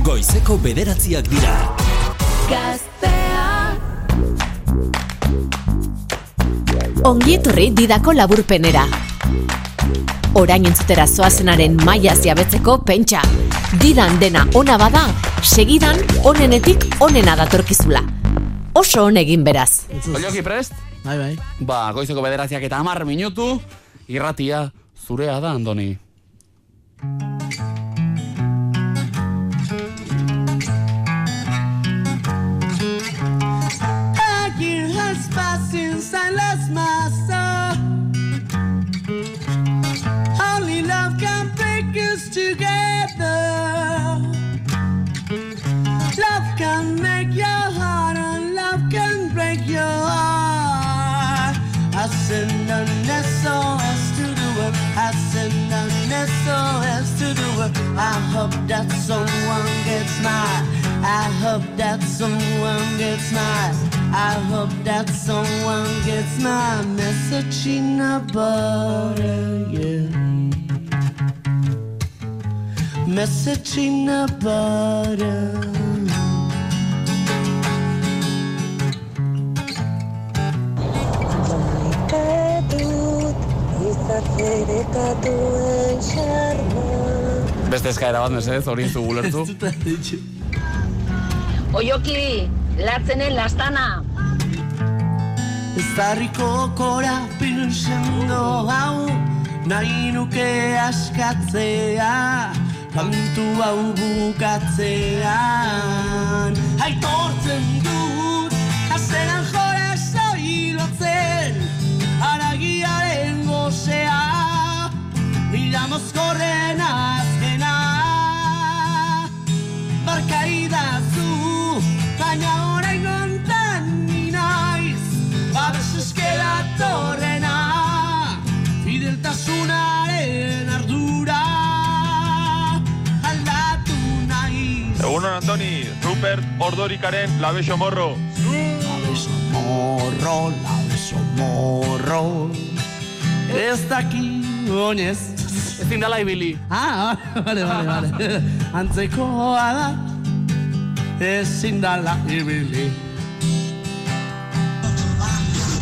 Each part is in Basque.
Goizeko bederatziak dira. Gaztea Ongietorri didako laburpenera. Orain entzutera zoazenaren maia ziabetzeko pentsa. Didan dena ona bada, segidan onenetik onena datorkizula. Oso on egin beraz. Oioki prest? Bai, bai. Ba, goizeko bederatziak eta hamar minutu, irratia zurea da, Andoni. Hope that someone gets mine. I hope that someone gets mine. I hope that someone gets my message in a bottle, yeah. Message in a butter. Beste eskaera bat, mesedez, hori zu gulertu. Oioki, latzenen lastana. Ezarriko kora pilsendo hau Nahi nuke askatzea Kantu hau bukatzean. Aitortzen dut Azeran jora soilotzen Aragiaren gozea Mila mozkorren Rupert Ordorikaren Labeso Morro. Labeso morro, labeso morro Ez daki oinez Ezin dala ibili. Ah, vale, vale, vale Antzekoa da Ezin dala ibili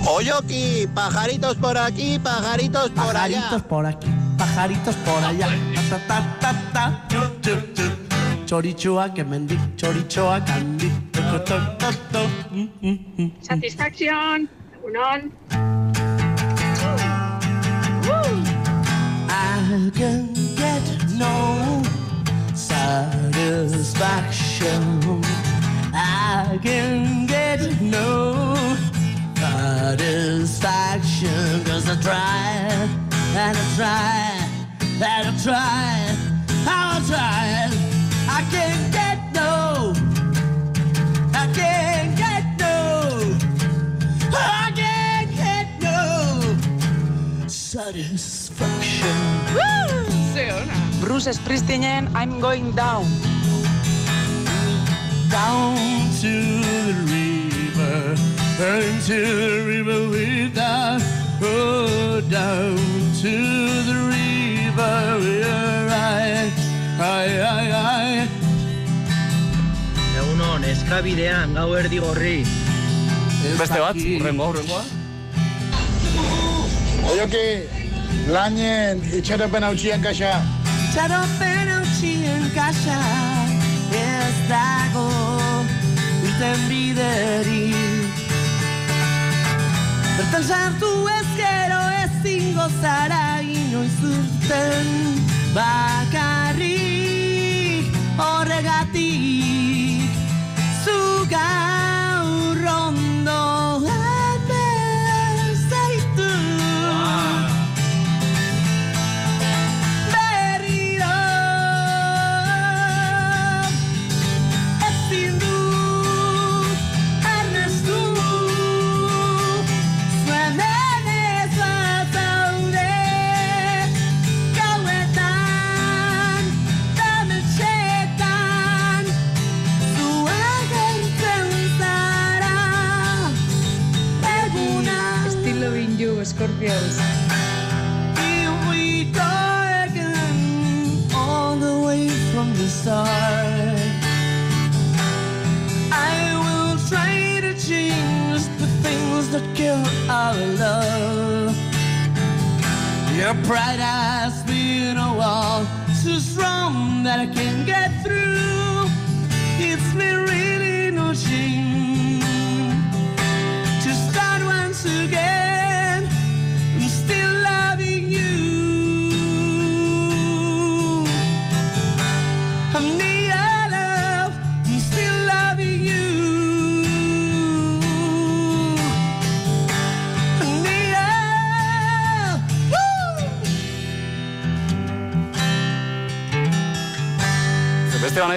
Oyoki, pajaritos por aquí, pajaritos por allá. Pajaritos por aquí, pajaritos por allá. Ta, ta, ta, ta, chup, chup, chup. Txoritxoak hemendik, txoritxoak handik. Toko, to, to, to. Mm, mm, mm. Satisfacción, egunon. I can get no satisfaction. I can get no satisfaction. Cause I tried, and I tried, and I tried, I tried. I can't get no, I can't get no, I can't get no satisfaction. Bruce Springsteenen, I'm going down. down to the river, into the river with down, oh, down to the river where I, I, I, I. eskabidean, gau erdi gorri. Beste bat, urrengo, urrengoa. Oyoki, lainen itxaropen hautsien kaxa. Txaropen hautsien kasa ez dago irten biderik Bertan sartu ezkero ezingo zara inoiz urten bakarrik horregatik zu Your pride has been a wall so strong that I can't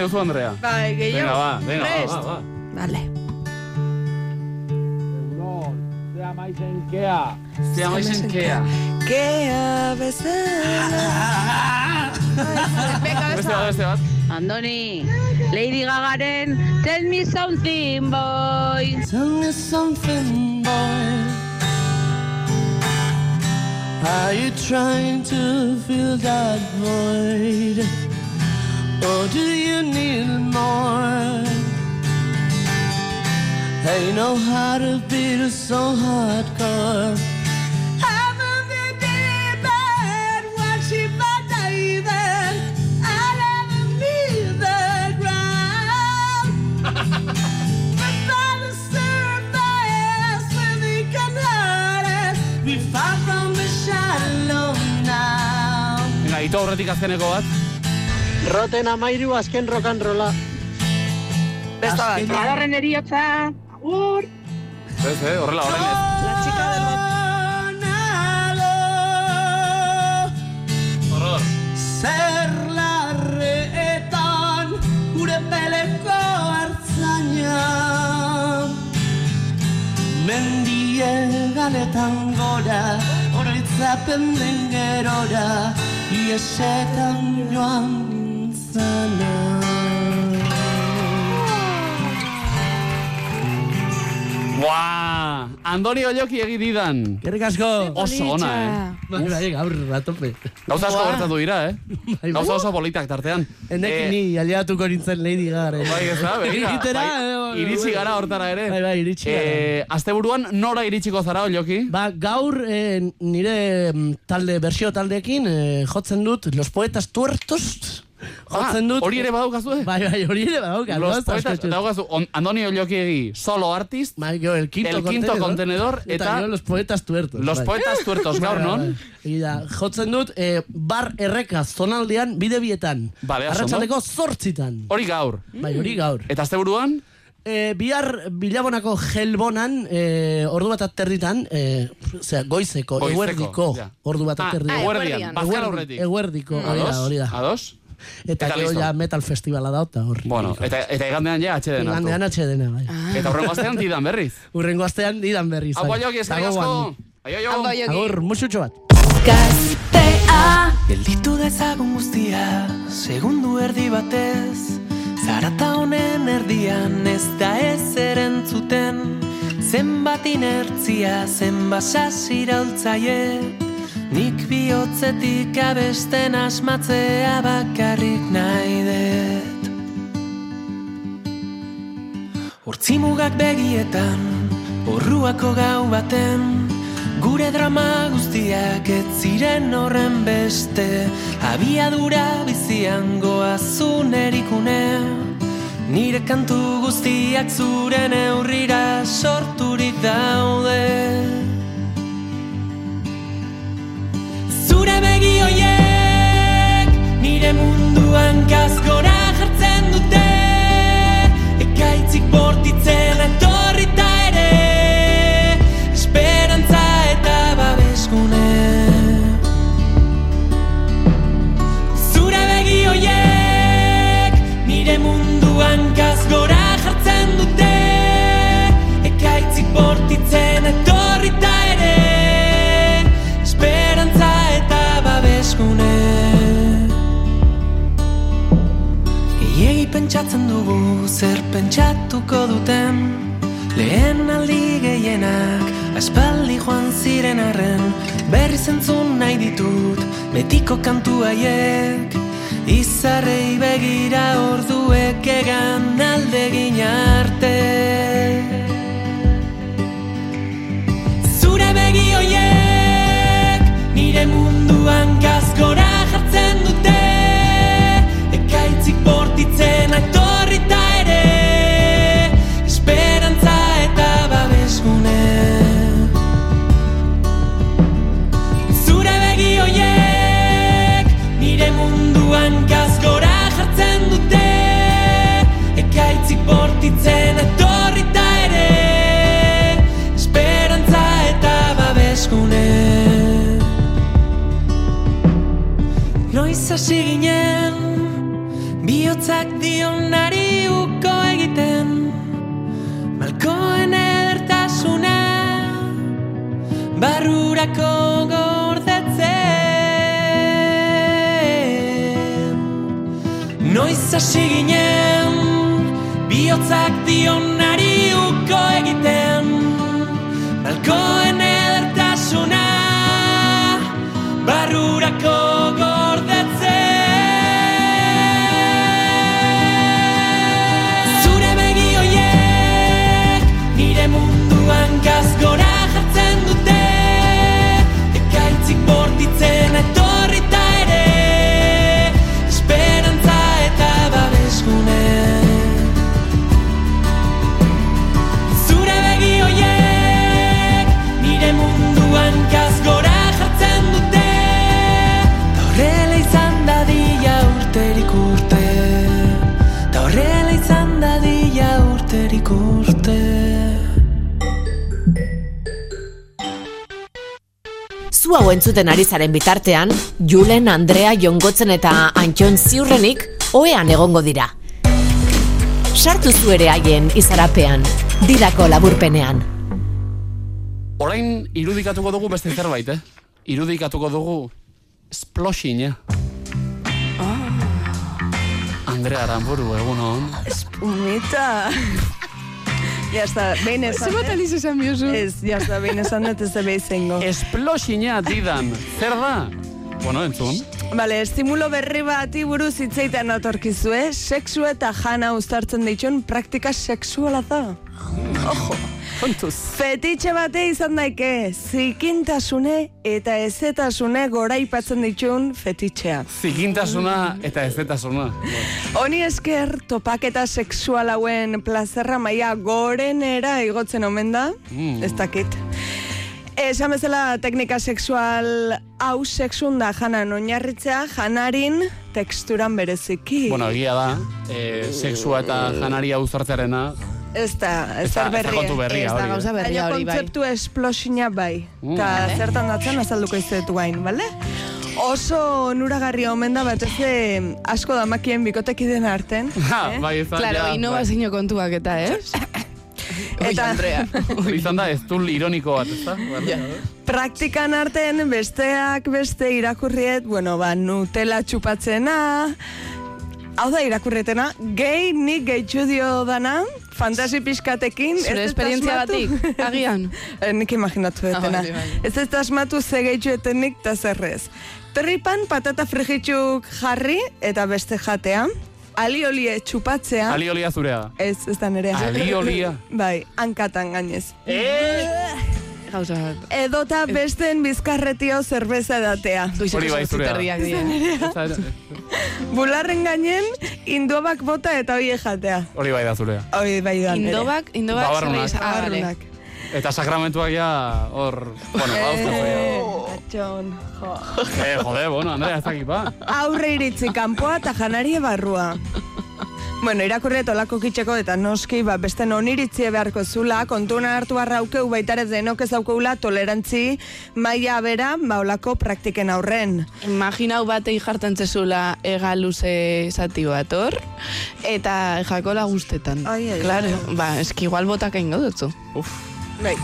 Duzu, Andrea. Bai, gehiago. Venga, va, venga, va, Prest. va, va. Vale. Zia maizen kea. Kea bezala. Beste bat, beste bat. Andoni, Lady Gagaren Tell me something, boy. Tell me something, boy. Are you trying to fill that void? Or do you need more? Ain't no how to beat us so hardcore. Haven't aurretik azkeneko bat. Roten amairu azken rock and rolla. Beste bat. Adarren eriotza. Agur. Ez, eh, horrela, horrela. La chica del. Horror. Zer larreetan gure peleko hartzaina Mendie galetan gora oroitzapen den gerora Iesetan joan zana Buah! Andoni Olloki egididan. Gerrik asko Oso ona, eh? Bai, bai, gaur ratope Gauza asko gertatu dira, eh? Bai, bai. Gauza oso politak tartean. Enek Eh, ni aliatuko nintzen Lady Gaga Bai, ez da, begira. Bai, eh, iritsi gara hortara ere. Bai, bai, iritsi gara. Eh, asteburuan nora iritsiko zara, Olloki? Ba, gaur eh, nire mm, talde, bersio taldeekin eh, jotzen dut Los Poetas Tuertos jotzen dut. Ah, hori ere badaukazu, eh? Bai, bai, hori ere badauka. Los poetas, daukazu, on- Andoni Olloki egi, solo artist, Bai, gero, el quinto, El quinto contenedor, eta, gero Los Poetas Tuertos. los bai. poetas tuertos gaur, Bai, bai, non? bai. Egia da, jotzen dut, eh, bar erreka zonaldean bide bietan. Bale. Arratsaldeko zortzitan. Hori gaur. Bai, hori gaur. Eta asteburuan? E, bihar bilabonako gelbonan, e, ordu bat aterditan, e, osea, goizeko, Goizeko, eguerdiko, ja. ordu bat Ah, aterditan. eguerdian, bazkal Eguerdi- aurretik. Eguerdiko, hori da, hori da. Ados? Eta, Eta gero ja metal festivala da, eta hor. Bueno, eta, eta igandean ja atxeden hartu. Igandean atxedena, bai. Eta horrengo astean didan berriz. Urrengo astean didan berriz. Hau bai. Olloki, eskerrik asko. Aio. Agur, musutxo bat. Gaztea. Gelditu dezagun guztia, segundu erdi batez Zarata honen erdian ez da ez erantzuten Zenbat inertzia, zenbat sasiraultzaie Nik bihotzetik abesten asmatzea bakarrik nahi dut. Hortzimugak begietan, orruako gau baten Gure drama guztiak ez ziren horren beste. Abiadura bizian goazun erikune Nire kantu guztiak zure neurrira sorturik daude Zure begi hoiek nire munduan gazgora zer pentsatuko duten. Lehen aldi gehienak aspaldi joan ziren arren Berri zentzun nahi ditut betiko kantu haiek. Izarrei begira orduek egan aldegin arte hasi ginen Biotzak dionari uko egiten. Malkoen edertasuna Barrurako gordetzen. Noiz hasi ginen Biotzak dionari entzuten ari zaren bitartean, Julen, Andrea, Jongotzen eta Antxon ziurrenik oean egongo dira. Sartu zu ere haien izarapean, didako laburpenean. Orain irudikatuko dugu beste zerbait, eh? Irudikatuko dugu esplosina. Andrea Aramburu, egun hon. Espumita. Ya está, behin esan. Zer bat aliz esan biozu? Ez, ya está, behin esan dut ez da behizengo. Esplosina didan, zer da? Bueno, entzun. Vale, estimulo berri bati buruz hitzeiten atorkizu, eh? Sexu eta jana uztartzen ditun praktika sexuala da. Ojo. Kontuz. Fetitxe bate izan daike, zikintasune eta ezetasune goraipatzen ditun fetitxea. Zikintasuna eta ezetasuna. Honi esker, topaketa sexual hauen plazerra maia gorenera igotzen omen da, Mm. ez dakit. Esan bezala teknika sexual hau sexun da janan oinarritzea, janarin teksturan bereziki. Bueno, egia da, e, sexua eta janaria uzartzearena, Ez da, ez da- da ez da berria. kontu berria Ez da hori. gauza eh? berria hori bai. kontzeptu esplosina bai. Mm. Eta Vale. zertan datzen azalduko izuetu gain, bale? Oso onuragarria omen da batez ere asko damakien bikotekiden arten. Ha, bai, ez da, Claro, ja, innovazio kontuak eta, ez? Ui, Eta- Andrea. bai. Izan da, ez du ironiko bat, ez da? Praktikan arten besteak beste irakurriet, bueno, ba, Nutella txupatzena, hau da irakurrietena, gehi nik gehitxu dio dana, fantasi pixkatekin. Zure esperientzia batik, agian. Eh, nik imaginatu detena. Ah. Ez ez da asmatu ze gehitxuetenik eta zerrez. Tripan patata frigitxuk jarri eta beste jatea. Aliolie txupatzea. Aliolia zurea. Ez, ez da nerea. Aliolia. Bai, hankatan gainez. Gauza bat. Edota besteen bizkarretio zerbeza edatea. Hori bai zurea. Dira. Bularren gainen, indobak bota eta hoi jatea. Hori bai da zurea. Hoi bai da. Indobak, indobak Babarrunak. zerreiz. Ah. Babarrunak. Eta sakramentuak ja, hor, bueno, bauzko Eh, atxon, jo. Eh, jode, bueno, Andrea, ez dakit ba. Aurre iritzi kanpoa eta janarie barrua. Bueno, irakurri olako kitxeko eta noski, ba, beste non iritzie beharko zula, kontuna hartu barraukeu baitarez denok ez daukeula tolerantzi maila bera, ba, olako praktiken aurren. Imaginau batei jartzen zezula ega luze zati bat hor, eta jakola guztetan. Ai, ai, claro, ai. ba, eski igual botak eingo dutzu. Uf. Bai.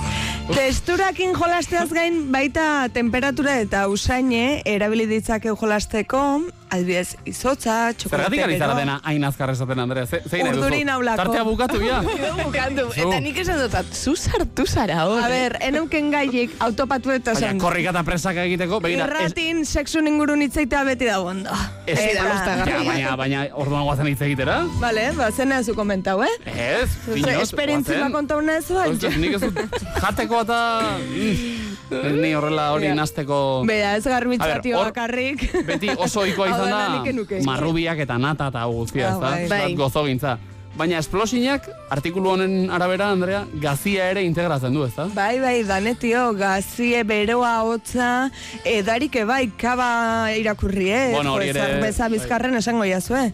Testurakin jolasteaz gain baita temperatura eta usaine erabili ditzakeu jolasteko, adibidez izotza, Zergatik txokolate ari zara dena hain azkar esaten, Andrea? Ze, zein nahi duzu? Urduri naulako. Tartea bukatu, ja. Bukatu, eta nik esan dut, zu sartu zara hor. A ber, eneuken gaiek autopatu eta zen. korrika eta presaka egiteko, begira, Irratin sexu ingurun hitzeitea beti da ondo. ez, Eta- ja, baina, baina, orduan guazen hitz egitera? Vale, ba, zena zu komentau, eh? Ez, pinot, guazen. kontau nahez Ez, baina. nik ez dut jateko eta... Mm, ni horrela hori Ja. nazteko... Bea, ez garbitzatio bakarrik. Beti oso Hau izan da, marrubiak eta nata eta guztia, Ah, ez da? bai. Bai. Bat gozogintza. Baina esplosinak, artikulu honen arabera, Andrea, gazia ere integratzen du, ez da? Bai, bai, danetio, gazie, beroa, hotza, edarik bai, kaba irakurri, eh? Bueno, hori ere, Zerbeza bai. bizkarren esango jazu, eh?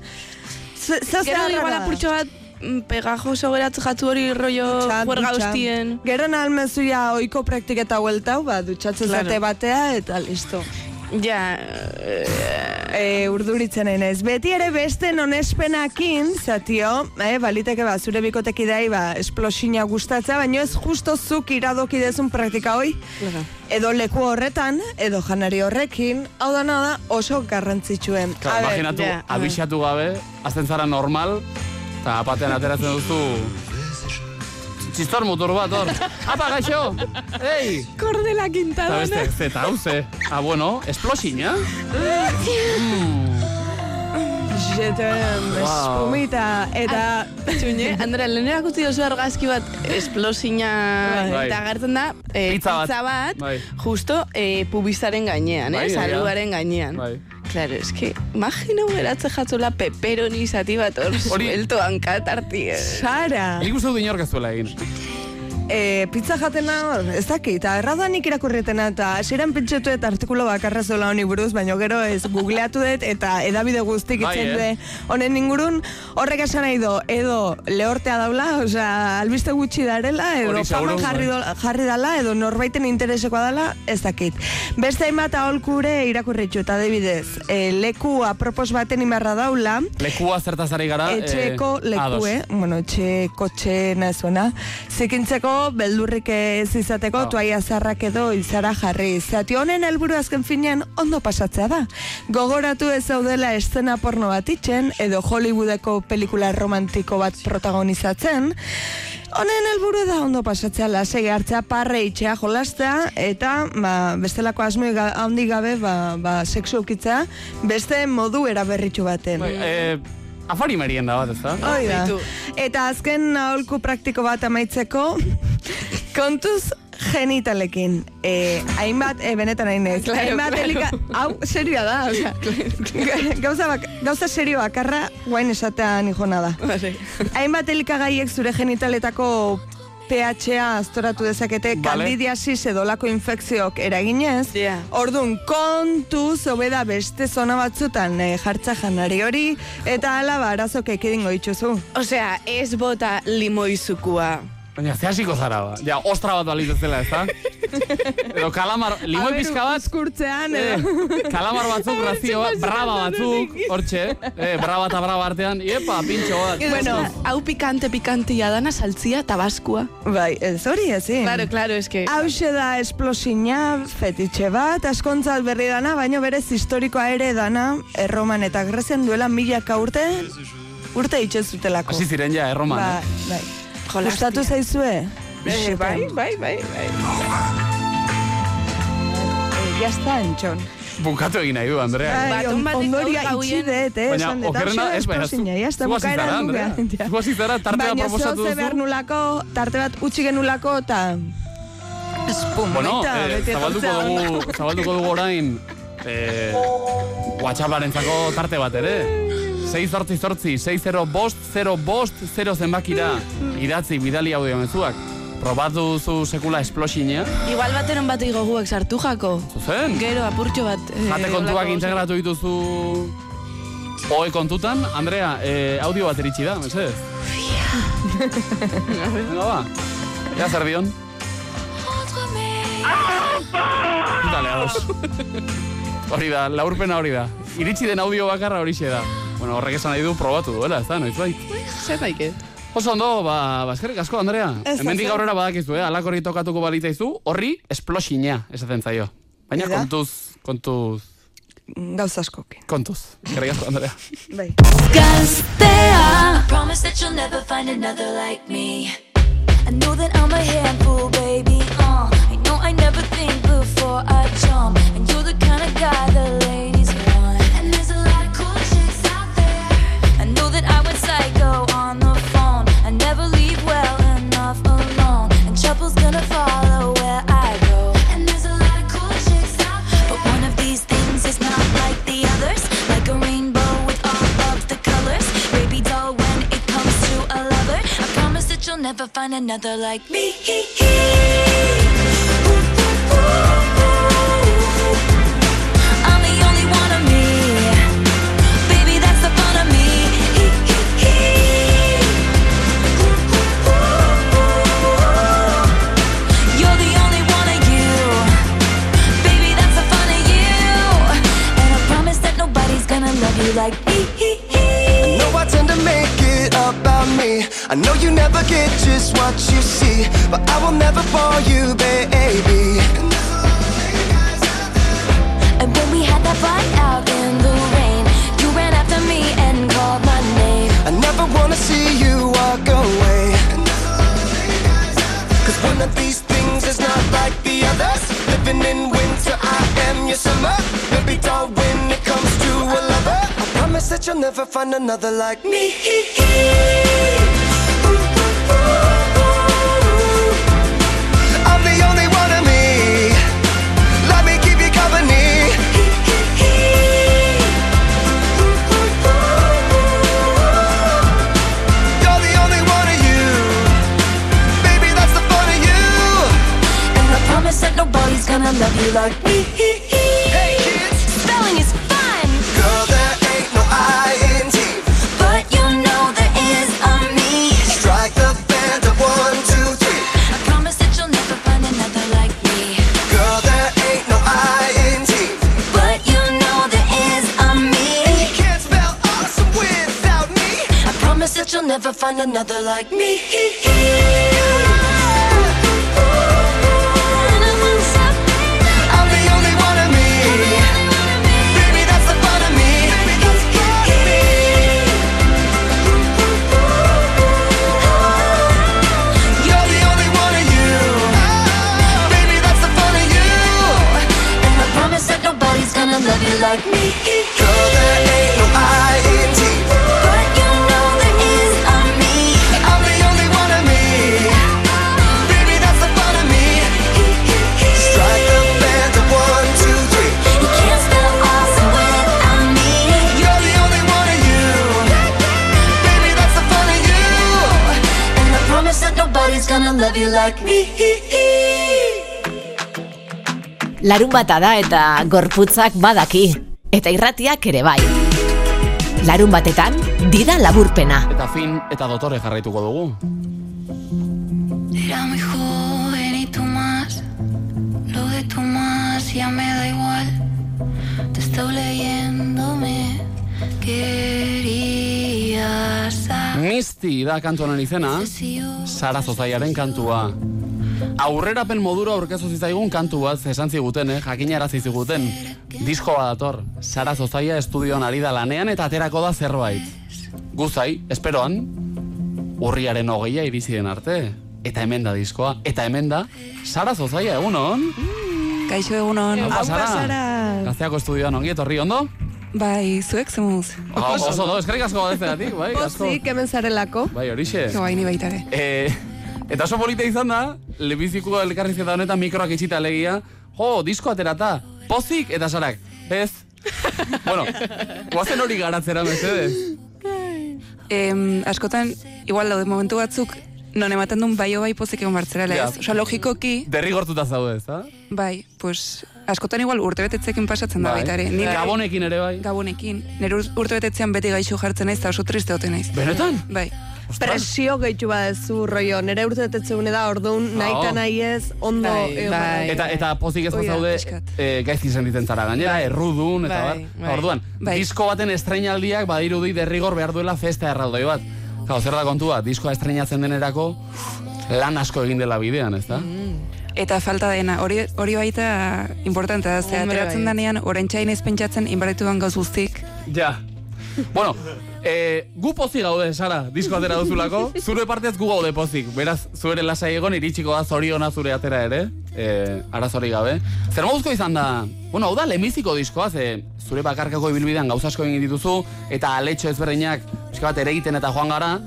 Z- Zer Gero igual apurtxo bat pegajoso geratze jatu hori rollo juerga ustien. Gero nalmezuia oiko praktiketa hueltau, ba, dutxatzen Claro. zate batea, eta listo. Ja, e, urduritzen ez. Beti ere beste nonespenakin, zatio, eh, baliteke ba, zure bikotekidei ba, esplosina gustatzea, baina ez justo zuk iradoki dezun praktika hoi, edo leku horretan, edo janari horrekin, hau da nada oso garrantzitsuen. Claro, imaginatu, ja, a ber. abixatu gabe, azten zara normal, eta apatean ateratzen duzu... Txistor motor bat, hor. Apa, gaixo! Ei! Kordela Eta quintadona. beste, zeta, hau ze. Ah, bueno, esplosina. Jetem, Wow. espumita, eta... Txune, Andrea, lehenera guzti oso argazki bat esplosina Bai. eta agertzen da eh, Pizza bat. pizza bat, Bai. justo eh, pubizaren gainean, Bai, eh, saluaren gainean. Bai. Claro, es que, imagino geratze jatzula peperoni zati bat hor Hori- suelto. Eh. Sara! Nik uste dut inork ez duela egin. E, pizza jatena, ez dakit, eta errada nik irakurrietena, eta hasieran pentsatu eta artikulo bakarra zola honi buruz, baina gero ez googleatu dut, eta edabide guztik Bai, itzen eh? honen ingurun, horrek esan nahi do, edo lehortea daula, osea, albiste gutxi darela, edo faman jarri, bai. do, jarri dala, edo norbaiten interesekoa dala, ez dakit. Beste hainbat aholkure irakurritxu, eta adibidez, e, leku apropos baten imarra daula, Lekua zertaz ari gara. Etxeko eh, leku, ados. eh? Bueno, etxe kotxe nazuena. Zikintzeko, beldurrik ez izateko, Ah. toaia zarrak edo izara jarri. Zati honen helburu azken finean ondo pasatzea da. Gogoratu ez zaudela eszena porno bat itxen, edo Hollywoodeko pelikula romantiko bat protagonizatzen, Honen helburu da ondo pasatzea lasei hartzea parre itxea jolastea eta ba, bestelako asmoi ga, handi gabe ba, ba, sexu ukitzea beste modu eraberritxu baten. Bai, eh, afari merienda bat, ez da? Hoi da. Beitu. Eta azken aholku praktiko bat amaitzeko, kontuz genitalekin. E, hainbat, e, benetan hain ez. Claro, hainbat claro. elika, hau, serioa da, osea, gauza, bak, gauza serio bakarra, guain esatea nijona da. Vale. Hainbat elikagaiek zure genitaletako pH-a aztoratu dezakete Vale. kandidiasis edo lako infekziok eraginez. Ja. Orduan, kontuz hobeda beste zona batzutan eh, jartza janari hori, eta ala ba, arazok ekidingo itxuzu. Osea, ez bota limoizukua. Baina, ze hasiko zara, ba. Ja, ostra bat balitz ez dela, ez da? Edo kalamar, limoi pizka bat, Uzkurtzean, eh, kalamar batzuk, razio bat, braba batzuk, hortxe, eh, braba eta braba artean, iepa, pintxo bat. Bueno, hau pikante pikante dana saltzia tabaskua. Bai, ez hori ezin. Claro, claro, es que... Hauxe da esplosina, fetitxe bat, askontzat berri dana, baino berez historikoa ere dana, erroman eta grezian duela milaka urte, urte itxezutelako. Hasi ziren ja, erroman, Ba, eh? bai. Jolastia. Gustatu zaizue? Eh, bai, bai, bai, bai. Eh, ya está, entxon. Bukatu egin nahi du, Andrea. Bai, on, ondoria itxi eh? Baina, okerrena, ez, baina, zu, esplosina, ya está, zu hasi bukaera zara, heldu Andrea. Zu hasi zara, tarte bat Baina proposatu duzu. behar nulako, tarte bat utxi genulako, eta... Espumita, Bueno, eh, zabalduko dugu, zabalduko dugu orain, eh, WhatsApparentzako tarte bat ere. 6 zortzi zortzi, 6 0 bost, 0 bost, 0 zenbakira idatzi bidali audio mezuak. Probatu duzu sekula esplosinia, Igual bateron bat goguak sartu jako. zuzen? Gero apurtxo bat. eh, Jate kontuak integratu dituzu Oe kontutan, Andrea, eh, audio bat eritxi da, mesedez? Venga, ba. Ea zer dion? Dale, ados. Hori da, laurpena hori da. Iritsi den audio bakarra hori da. Bueno, horrek esan nahi du probatu duela, ez da, noiz bai. Zer daike? Oso ondo, ba, ba eskerrik asko, Andrea. Ez, Hemendik aurrera badakizu, eh? Alak hori tokatuko balitzaizu, horri esplosina esaten zaio. Baina Eda? kontuz, kontuz, Gauza askokin. kontuz. Eskerrik asko, Andrea. Bai. Gaztea. Promise that you'll never find another like me. I know that I'm a handful, baby. Uh, I know I never think before I jump, and you're the kind of guy the ladies want. And there's a lot of cool chicks out there. I know that I went psycho on the trouble's gonna follow where I go. And there's a lot of cool chicks out there, but one of these things is not like the others. Like a rainbow with all of the colors. Baby doll, when it comes to a lover, I promise that you'll never find another like me. like hee hee hee. I know I tend to make it about me. I know you never get just what you see, but I will never fall you, baby. And when we had that fight out in the rain, you ran after me and called my name. I never wanna see you walk away. Cause one of these things is not like the others. Living in winter, I am your summer. Baby, don't promise that you'll never find another like me. I'm the only one of me. Let me keep you company. You're the only one of you. Baby, that's the fun of you. And I promise that nobody's gonna love you like me. You. And I promise that nobody's gonna love you like me. Girl, there ain't no I Larun bata da eta gorputzak badaki. Eta irratiak ere bai. Larun batetan, dida laburpena. Eta fin eta dotore jarraituko dugu. Era muy joven y tú más. Lo de tú más ya me da igual. Te estoy leyendo, me querías Misti da kantu honen izena, Sara Zozaiaren kantua. Aurrerapen modura aurkezu zitzaigun kantu bat esan ziguten, eh? jakinarazi ziguten. Disko bat dator, Sara Zozaia estudioan ari da lanean eta aterako da zerbait. Guzai, esperoan, urriaren hogeia irizi den arte. Eta hemen da diskoa, eta hemen da, Sara Zozaia egunon. Kaixo egunon. Aupa, Sara. Gazteako estudioan ongi etorri ondo? Bai, zuek zemuz. Ah, Oso ondo, eskerrik asko badezegatik, bai, asko. Pozik, hemen zarelako. Bai, horixe. Ke bai, ni baita ere. Eh, eta oso polita izan da, lebiziko elkarrizketa honetan mikroak itxita alegia, jo, disko aterata, pozik eta sarak, ez? bueno, guazen hori garatzera, mesedez. Em, askotan, igual daude momentu batzuk, non ematen duen bai bai pozik egon bartzera, Ja. ez? Osa, logikoki, Derrigortuta zaude, ez da? bai, pues, askotan igual urtebetetzekin pasatzen da baita ere. Ni- Gabonekin ere bai. Gabonekin. Nire ur- urtebetetzean beti gaixo jartzen naiz, eta oso triste ote naiz. Benetan? Bai. Presio gehitu badezu, rollo, nire urte betetzeune da, orduan, nahi eta nahi ez, ondo Bai, bai. Eta, eta pozik ez bazaude e, gaizki sentitzen zara gainera, Bai. errudun, eta Bai, bar. bai. Orduan, Bai. disko baten estreinaldiak badirudi derrigor behar duela festa erraldoi bat. Gau, zer da kontua, diskoa estreinatzen denerako lan asko egin dela bidean, ez da? Eta falta dena, hori, hori baita importante da, ze ateratzen bai. danean, orain txain ez pentsatzen, inbarretuan gauz guztik. Ja. Bueno, eh, gu pozik gaude, Sara, disko atera duzulako. Zure partez gu gaude pozik. Beraz, zuere lasai egon iritsiko da zoriona zure atera ere. Eh, arazori gabe. Zer moduzko izan da, bueno, hau da lemiziko diskoa, ze zure bakarkako ibilbidean gauza asko egin dituzu, eta aletxo ezberdinak, pixka bat ere egiten eta joan gara,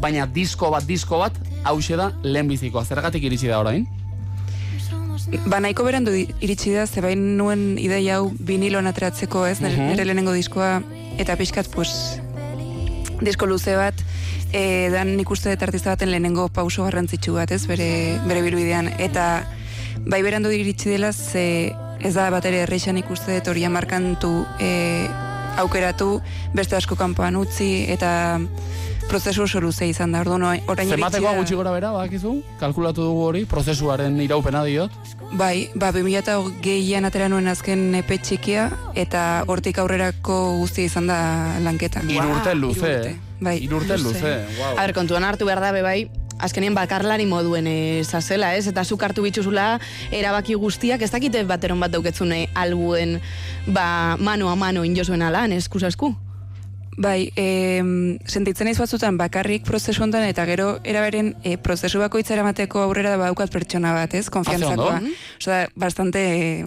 baina disko bat, disko bat, hause da lehenbizikoa. Zergatik iritsi da orain? Ba, nahiko berandu iritsi da, ze bain nuen ideia hau vinilon ateratzeko, ez, nire, Mhm. nire lehenengo diskoa, eta pixkat, pues, disko luze bat, e, dan nik uste dut artista baten lehenengo pauso garrantzitsu bat, ez, bere, bere birubidean, eta bai berandu iritsi dela, ze ez da bat ere erreixan ikuste dut hori markantu e, aukeratu, beste asko kanpoan utzi, eta prozesu oso luze izan da, orduan orain iritsi Zenbatekoa da- gutxi gora bera, badakizu? Kalkulatu dugu hori, prozesuaren iraupena diot. Bai, ba, 2008an atera nuen azken epe txikia, eta hortik aurrerako guztia izan da lanketa. Hiru urte luze, eh? Bai. Hiru urte luze, wow. A ber, kontuan hartu behar da, bai, azkenien bakarlari moduen zazela, ez? Eta zuk hartu bitxuzula erabaki guztiak, ez dakite bateron bat dauketzune albuen, ba, mano a mano injozuen alan, esku esku. Bai, e, sentitzen naiz batzutan bakarrik prozesu honetan eta gero eraberen e, prozesu bakoitza eramateko aurrera badaukat pertsona bat, ez? Konfiantzakoa. ondo. Osea, bastante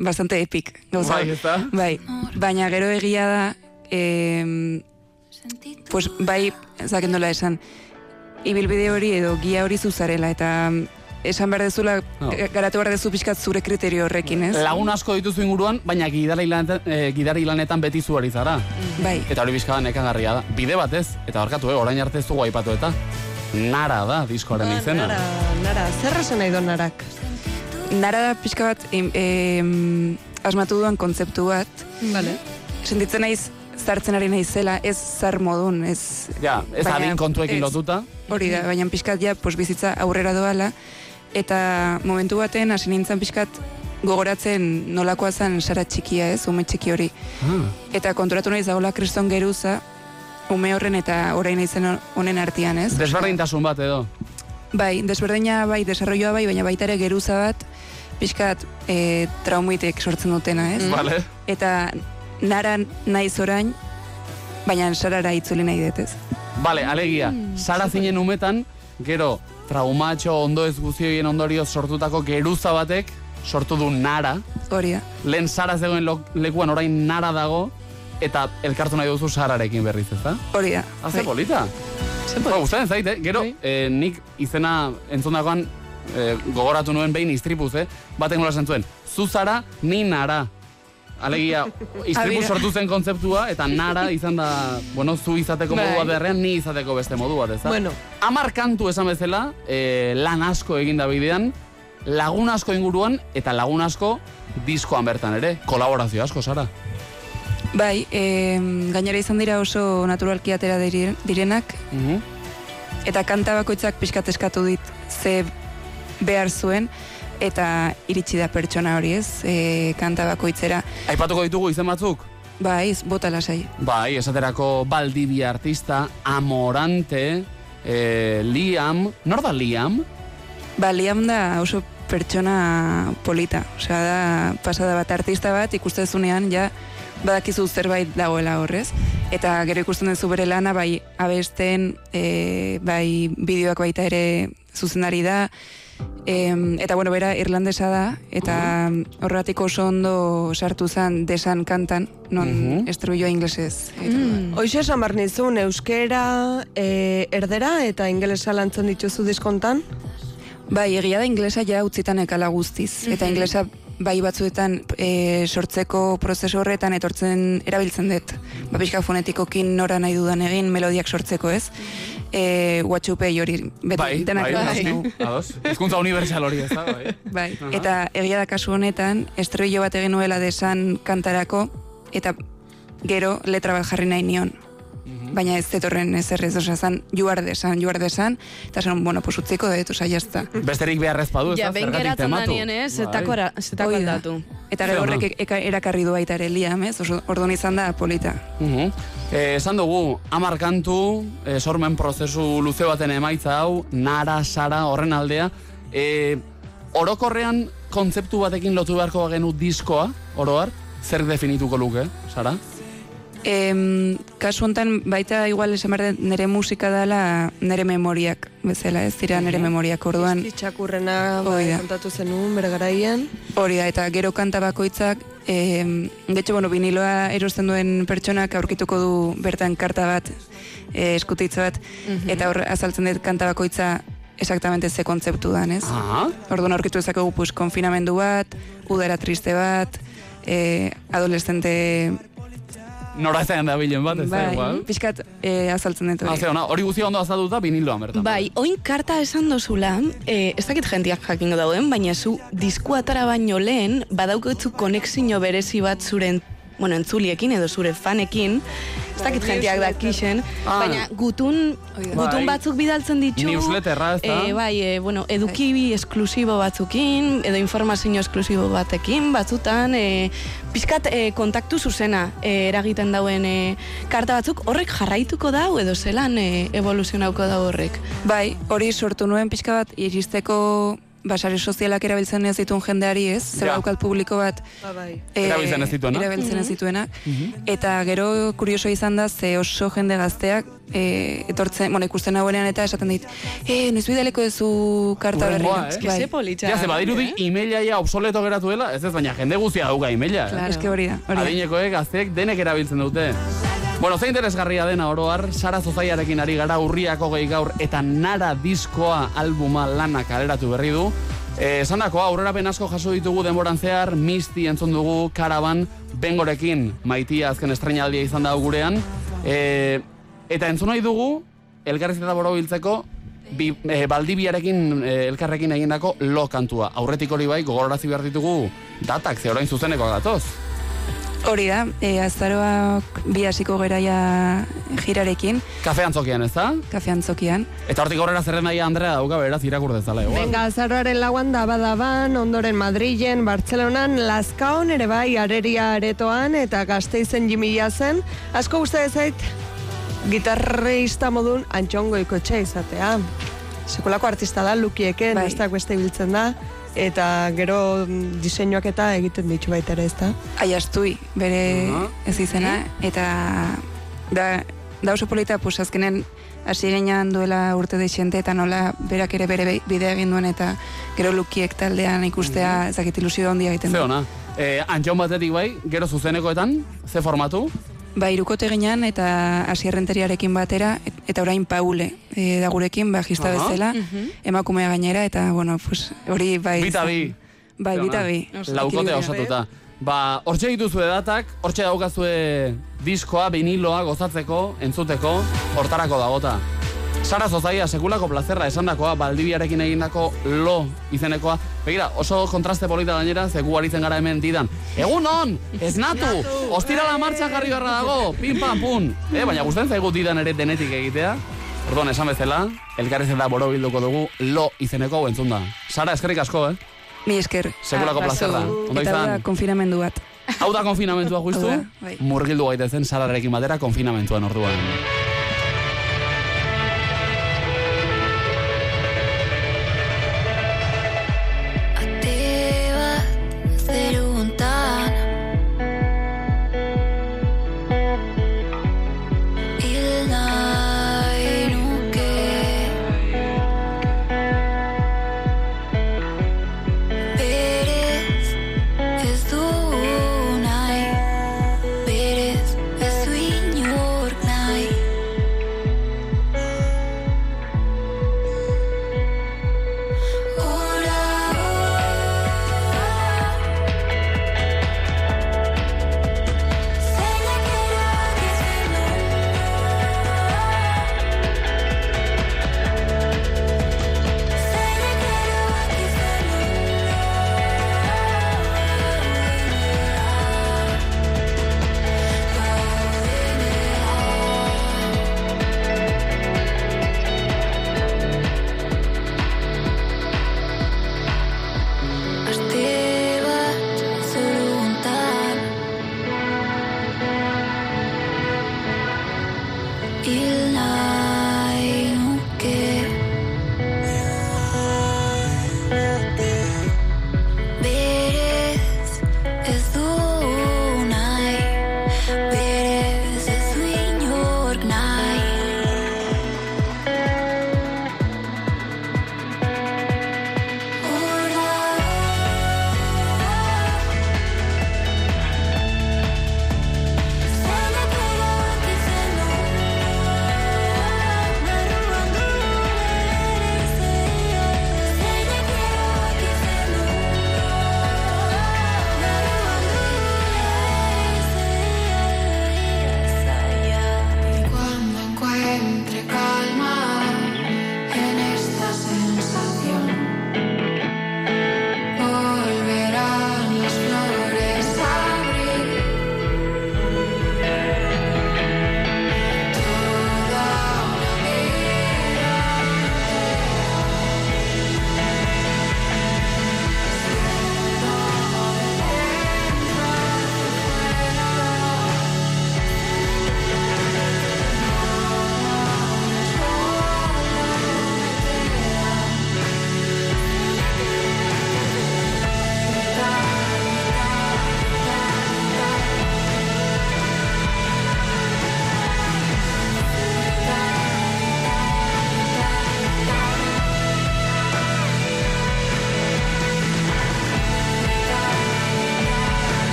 bastante epic. Gauza. Bai, ezta? Bai, baina gero egia da e, pues bai, zaken dola esan ibilbide hori edo gia hori zuzarela eta esan behar dezula, No. eh, garatu behar dezu pixkat zure kriterio horrekin, ez? Lagun asko dituzu inguruan, baina gidari lanetan, eh, gidari lanetan beti zu ari zara. Bai. Eta hori bizka da nekagarria da. Bide batez, eta barkatu, eh, orain arte ez dugu aipatu eta. Nara da diskoaren izena. Nara, nara, zer esan nahi du narak? Nara da pixka bat em, em, asmatu duan kontzeptu bat. Vale. Sentitzen naiz zartzen ari naizela, ez zar modun, ez... Ja, ez Baina- adin kontuekin lotuta. Hori da, baina pixkat ja, pues, bizitza aurrera doala, eta momentu baten hasi nintzen pixkat gogoratzen nolakoa zen sara txikia ez, ume txiki hori. Ah. Eta konturatu naiz dagoela kriston geruza, ume horren eta orain naizen honen artean ez. Desberdintasun bat edo. Bai, desberdina bai, desarroioa bai, baina baita ere geruza bat, pixkat e, traumitek sortzen dutena, ez? Vale. Eta nara naiz orain, baina sarara itzuli nahi dut, ez? Bale, alegia, sara zinen umetan, gero, traumatxo ondo ez guztioien ondorioz sortutako geruza batek, sortu du nara, Hori da. lehen sara zegoen lekuan orain nara dago, eta elkartu nahi duzu sararekin berriz, ezta? Hori da. Haze Bai. polita. Ba, gustatzen zait, eh? Gero, eh, nik izena entzundakoan eh, gogoratu nuen behin istripuz, eh? Baten nola zentzuen, zu zara, ni nara. Alegia, istripu Abira. sortu zen kontzeptua, eta nara izan da, bueno, zu izateko Bai. modu bat beharrean, ni izateko beste modu bat, ez da? Bueno. Amar kantu esan bezala, eh, lan asko egin da bidean, lagun asko inguruan, eta lagun asko diskoan bertan ere, kolaborazio asko, Sara. Bai, e, gainera izan dira oso naturalki atera diren- direnak, Mhm. eta kanta bakoitzak pixkat eskatu dit ze behar zuen, eta iritsi da pertsona hori ez, e, kanta bakoitzera. Aipatuko ditugu izen batzuk? Bai, bota lasai. Bai, esaterako Baldibia artista, Amorante, eh, Liam, nor da Liam? Ba, Liam da oso pertsona polita. Osea, da pasada bat artista bat, ikustezunean, ja, badakizu zerbait dagoela horrez. Eta gero ikusten duzu bere lana, bai abesten, e, bai bideoak baita ere zuzendari da, Em, eta bueno, bera irlandesa da, eta horregatik oso ondo sartu zen desan kantan, non Mhm. estruioa inglesez. Eta, Mm. Hoxe esan behar nizun, euskera, e, erdera eta ingelesa lantzen dituzu diskontan? Bai, egia da inglesa ja utzitan ekala guztiz. Eta Mhm. inglesa bai batzuetan e, sortzeko prozesu horretan etortzen erabiltzen dut. Ba, pixka fonetikokin nora nahi dudan egin melodiak sortzeko ez. E, WhatsAppei hori beti Bai, denak bai, bai. ados, ados. Hizkuntza universal hori, ez da, bai. Bai, eta egia da kasu honetan, estrello bat egin nuela desan kantarako, eta gero letra bat jarri nahi nion. Mhm. Baina ez zetorren ez errez, osea, zan, juar desan, juar desan, eta zan, bueno, pues utziko dut, osea, jazta. Besterik beharrez padu, ez Ja, da, zergatik tematu. danien, ez? Bai. Zetako, ara, zetako Hoi da. aldatu. Eta ona. horrek eka, erakarri du baita ere liam, ez? Oso, orduan izan da polita. Mhm. Eh, esan dugu, amar kantu, eh, sormen prozesu luze baten emaitza hau, nara, sara, horren aldea. Eh, orokorrean, kontzeptu batekin lotu beharko bagenu diskoa, oroar, zer definituko luke, Sara? Em, kasu hontan baita igual esan behar nire musika dela nire memoriak bezala, ez dira nire memoriak orduan. Txakurrena bai, kontatu zenun, bere garaien. Hori da, eta gero kanta bakoitzak, eh, de hecho, bueno, viniloa erosten duen pertsonak aurkituko du bertan karta bat, eh, eskutitza bat, eta hor azaltzen dut kanta bakoitza exactamente ze kontzeptu dan, ez? Aha. Orduan aurkitu dezakegu pues, konfinamendu bat, udara triste bat, eh, adolescente... Nora ezean da bilen bat, ez da, bai, igual. pixkat eh, azaltzen dut Ah, hori. ze ona, hori guztia ondo azalduta viniloan bertan. Bai, oin karta esan dozula, eh, ez dakit jentiak jakingo dauden, baina zu disku atara baino lehen, badauketzu konexio berezi bat zuren bueno, entzuliekin edo zure fanekin, ez dakit jenteak dakixen, Ah. baina gutun, gutun Bai. batzuk bidaltzen ditu. Newsletterra, ez da? Eh, bai, eh, bueno, eduki bi esklusibo batzukin, edo informazio esklusibo batekin, batzutan, eh, pixkat eh, kontaktu zuzena eh, eragiten dauen eh, karta batzuk, horrek jarraituko dau, edo zelan eh, evoluzionauko dau horrek. Bai, hori sortu nuen pixka bat iristeko basare sozialak erabiltzen ez dituen jendeari ez, zer Ja. daukat publiko bat Ba, bai. eh, Erabiltzen ez dituenak. Erabiltzen ez Mhm. dituenak. Eta gero kurioso izan da, ze oso jende gazteak eh, etortzen, bueno, ikusten hauenean eta esaten dit, eh, noiz bidaleko duzu karta berri. Eh? Ze politxa. Ja, ze badirudi emaila ja obsoleto geratu dela, ez ez, baina jende guztia dauka emaila. eh? Claro. Eske hori da, hori da. Adinekoek, gazteek, denek erabiltzen dute. Bueno, zein interesgarria dena oroar, Sara Zozaiarekin ari gara urriako gehi gaur eta nara diskoa albuma lana kaleratu berri du. Eh, Esandakoa, aurrerapen asko jaso ditugu denboran zehar, misti entzun dugu, karaban, bengorekin, maitia azken estrenaldia izan da gurean. Eh, eta entzun nahi dugu, elkarrizketa borobiltzeko, bi, eh, baldibiarekin eh, elkarrekin egindako lo kantua. Aurretik hori bai, gogorazi behar ditugu datak, ze orain zuzeneko datoz. Hori da, e, azaroak bi hasiko geraia girarekin, Kafe antzokian, ez da? kafe antzokian. Eta hortik aurrera zerrendaia Andrea dauka beraz irakur dezala, igual. Venga, azaroaren lauan dabadaban, ondoren Madrilen, Bartzelonan, Lazkaon ere bai, areria aretoan, eta gazteizen jimila zen. Asko gusta ezait, gitarrista modun antxongo ikotxe izatea. Sekulako artista da, lukieken, Bai. bestak beste biltzen da, eta gero diseinuak eta egiten ditu baita ere ez da. Aiastui, bere Aha. ez izena, eta da, da oso polita, pues azkenen hasi ginean duela urte deixente, eta nola berak ere bere be- bidea egin duen, eta gero lukiek taldean ikustea, ezakit ilusio handia egiten Ze du. ona. Eh, Antxon batetik bai, gero zuzenekoetan, ze formatu? Ba, irukote ginean, eta asierrenteriarekin batera, et- eta orain Paule, e, da gurekin, bajista Aha. bezala, emakumea gainera, eta, bueno, pues, hori bai... Bita bi. Bai, bita bi. Laukote osatuta. Ba, hortxe dituzue datak, hortxe daukazue diskoa, viniloa, gozatzeko, entzuteko, hortarako dagota. Sara Zozaia, sekulako plazerra esandakoa, baldibiarekin egindako lo izenekoa. Begira, oso kontraste polita gainera, ze gu aritzen gara hemen didan. Egun on, ez natu, ostirala martxa jarri beharra dago, pin pam pun. Eh, baina gusten zaigu didan ere denetik egitea. Orduan, esan bezala, elkarrizeta boro bilduko dugu lo izeneko hau entzun da. Sara, eskerrik asko, eh? Mi esker. Sekulako plazerra. Ondo Eta da, izan. konfinamendu bat. Hau da konfinamentua justu, bai. murgildu gaitezen Sararekin batera konfinamentuan orduan.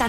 Eta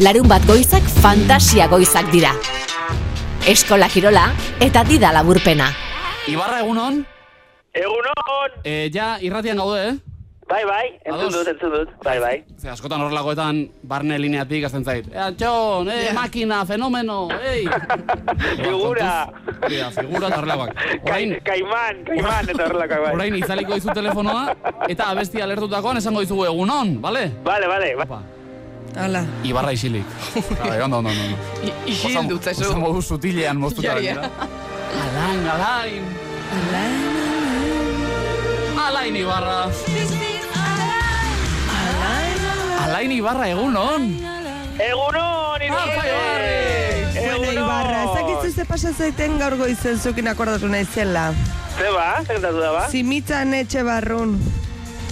Larun bat goizak fantasia goizak dira. Eskola kirola eta dida laburpena. Ibarra egunon? Egunon! E, ja, irratian gaude, eh? Bai, bai, entzun dut, entzun dut, bai, bai. Ze askotan horrelakoetan barne lineatik azten zait. Ea, txon, eh, makina, fenomeno, ei! Figura! Ja, figura eta horrelakoak. Orain, Kaiman, kaiman, eta horrelako, bai. orain izaliko dizu telefonoa, eta abesti alertutakoan esango dizugu egunon, bale? Bale, bale, Opa. Hala. Ibarra isilik. Bai, ondo, ondo, ondo. Isildu, zezu. Osa modu sutilean moztuta. Ja, ja. gainera. Alain, alain. Alain Ibarra. Alain Ibarra egunon. Egunon, irrati! Bueno, Ibarra, ezakizu ze pasa zaiten gaur goizen zukin akordatu naizela. Zeba, zekatatu da, ba? Zimitzan etxe barrun.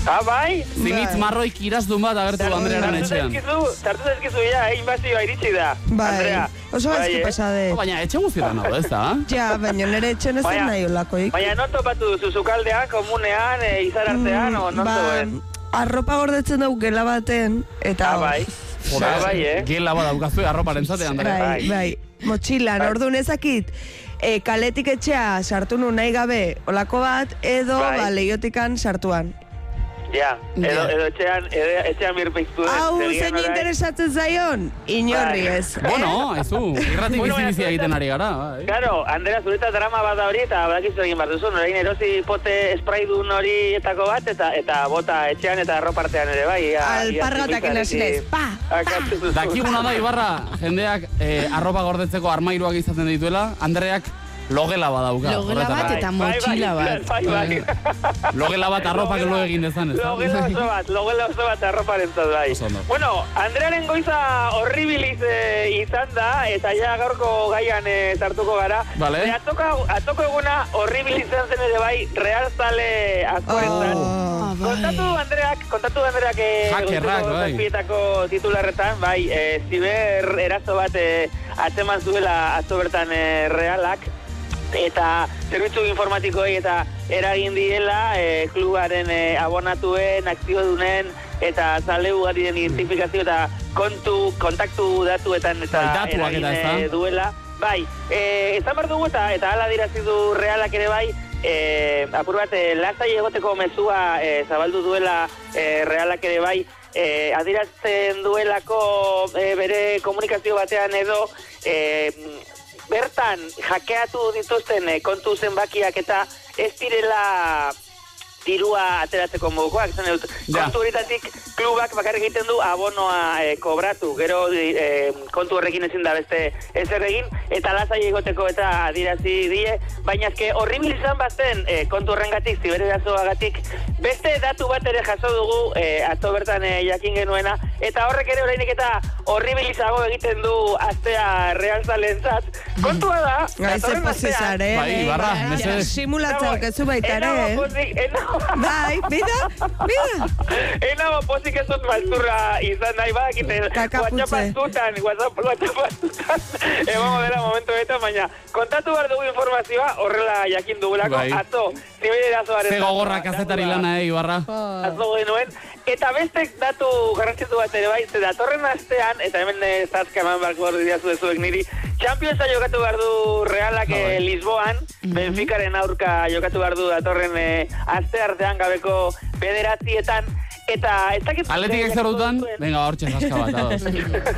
Ah, bai? Zimitz marroik irazdun bat agertu Andrearen etxean. Sartu zaizkizu ja, egin bazioa iritsi da. Bai, Andrea. oso Bai, gaizki eh? pasade. Baina etxe guztietan hau, ez da? Ja, baina nire etxen ez Baina- nahi olakoik. Baina non topatu duzu, zukaldean, komunean, e, izarartean, o non ba, zegoen? arropa gordetzen dugu gela baten, eta Ah, bai. Jora, Bai, eh? Gela bat daukazu arroparen zate, Andre. Bai, bai. Motxilan, ordu nezakit, e, kaletik etxea sartu nu nahi gabe olako bat, edo Bai. ba, leiotikan sartuan. Ja, edo, edo etxean, edo, etxean mirpiztu den. Hau, zebilen zein interesatzen zaion? Inorri Bai. ez. Bueno, ez du, irratik Bueno, bizi bizi baina egiten ari gara. bai. Claro, Andrea, zureta drama bat da hori, eta badakizu egin behar duzu, orain erosi pote spraydun horietako bat, eta eta bota etxean eta arropartean ere, bai. Alpargatak enasinez, pa! duzu. Dakiguna da, Ibarra, jendeak eh, arropa gordetzeko armairuak izaten dituela, Andreak logela badauka. Logela bat horretara. eta Bai, bai, motxila bat. Bai, bai. Logela bat arropak lo egin dezan, ez da? Logela oso bat, logela oso bat arroparen zat, bai. Bueno, Andrearen goiza horribiliz eh, izan da, eta ja gaurko gaian eh, sartuko gara. Vale. E, atoko, atoko eguna horribiliz izan zen ere bai, Real Zale askorentzat. Ah, bai. Kontatu Andreak, kontatu Andreak eh, Hackerrak, bai. titularretan, bai, eh, ziber erazo bat eh, atzeman zuela atzo bertan eh, realak, eta zerbitzu informatikoei eta eragin diela eh, klubaren eh, abonatuen, akziodunen eta zale ugarien identifikazio eta kontu, kontaktu datuetan eta Bai, eragin eh, duela. Bai, eh, ezan behar dugu eta, eta ala dirazi du realak ere bai, eh, apur bat, eh, lasai egoteko mezua eh, zabaldu duela eh, realak ere bai, eh, adirazten duelako eh, bere komunikazio batean edo eh, bertan jakeatu dituzten eh, kontu zenbakiak eta ez direla dirua ateratzeko modukoak. Zene dut, Ja. kontu horietatik klubak bakarrik egiten du abonoa eh, kobratu. Gero eh, kontu horrekin ezin da beste ezer egin, eta lasai egoteko eta adirazi die, baina eske horribil izan bazen eh, kontu horrengatik, zibererazoagatik, beste datu bat ere jaso dugu eh, atzo bertan eh, jakin genuena, eta horrek ere orainik eta horribilizago egiten du astea realzalentzat. Kontua da, Gaize astean- zare, Bai, Ibarra, bai, mesedez. Simulatzea okezu baita eh? Bai, bida, bida. Enago pozik ez dut malzurra izan nahi badakite Kakaputze. WhatsApp astutan, WhatsApp, WhatsApp astutan egongo dela momentu eta baina kontatu behar dugu informazioa horrela jakin dugulako Bai. atzo zibererazoaren Ze gogorra kazetari lana, eh, Ibarra? atzo genuen eta beste datu garrantzitu bat ere bai ze datorren astean eta hemen zazka eman barko hor diazu niri Championsa jokatu behar du Realak bai. eh, Lisboan, Benficaren aurka jokatu behar du datorren eh, aste artean gabeko bederatzietan, eta ez dakit... Atletikek zer dutan? Venga, hortxe zaska bat, ados.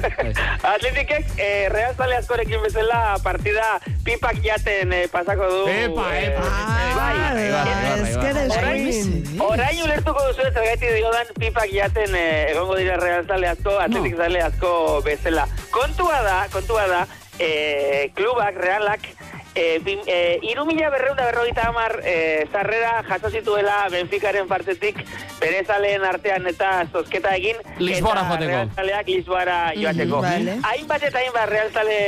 Atletikek eh, Real Zale askorekin bezala partida pipak jaten eh, pasako du. Pepa, eh, epa, bai. Ez que Ibarra. deskuin. Orain ulertuko duzu ez zergaiti diodan pipak jaten eh, egongo dira Real Zale asko, Atletik Zale asko bezala. Kontua da, kontua da, eh, klubak, Realak, eh, bin, eh, iru mila berreunda berrogeita hamar eh, zarrera jaso zituela Benficaren partetik bere zaleen artean eta zozketa egin. Lisboara eta joateko. Zaleak Lisboara joateko. vale. Hainbat eta hainbat Real Zale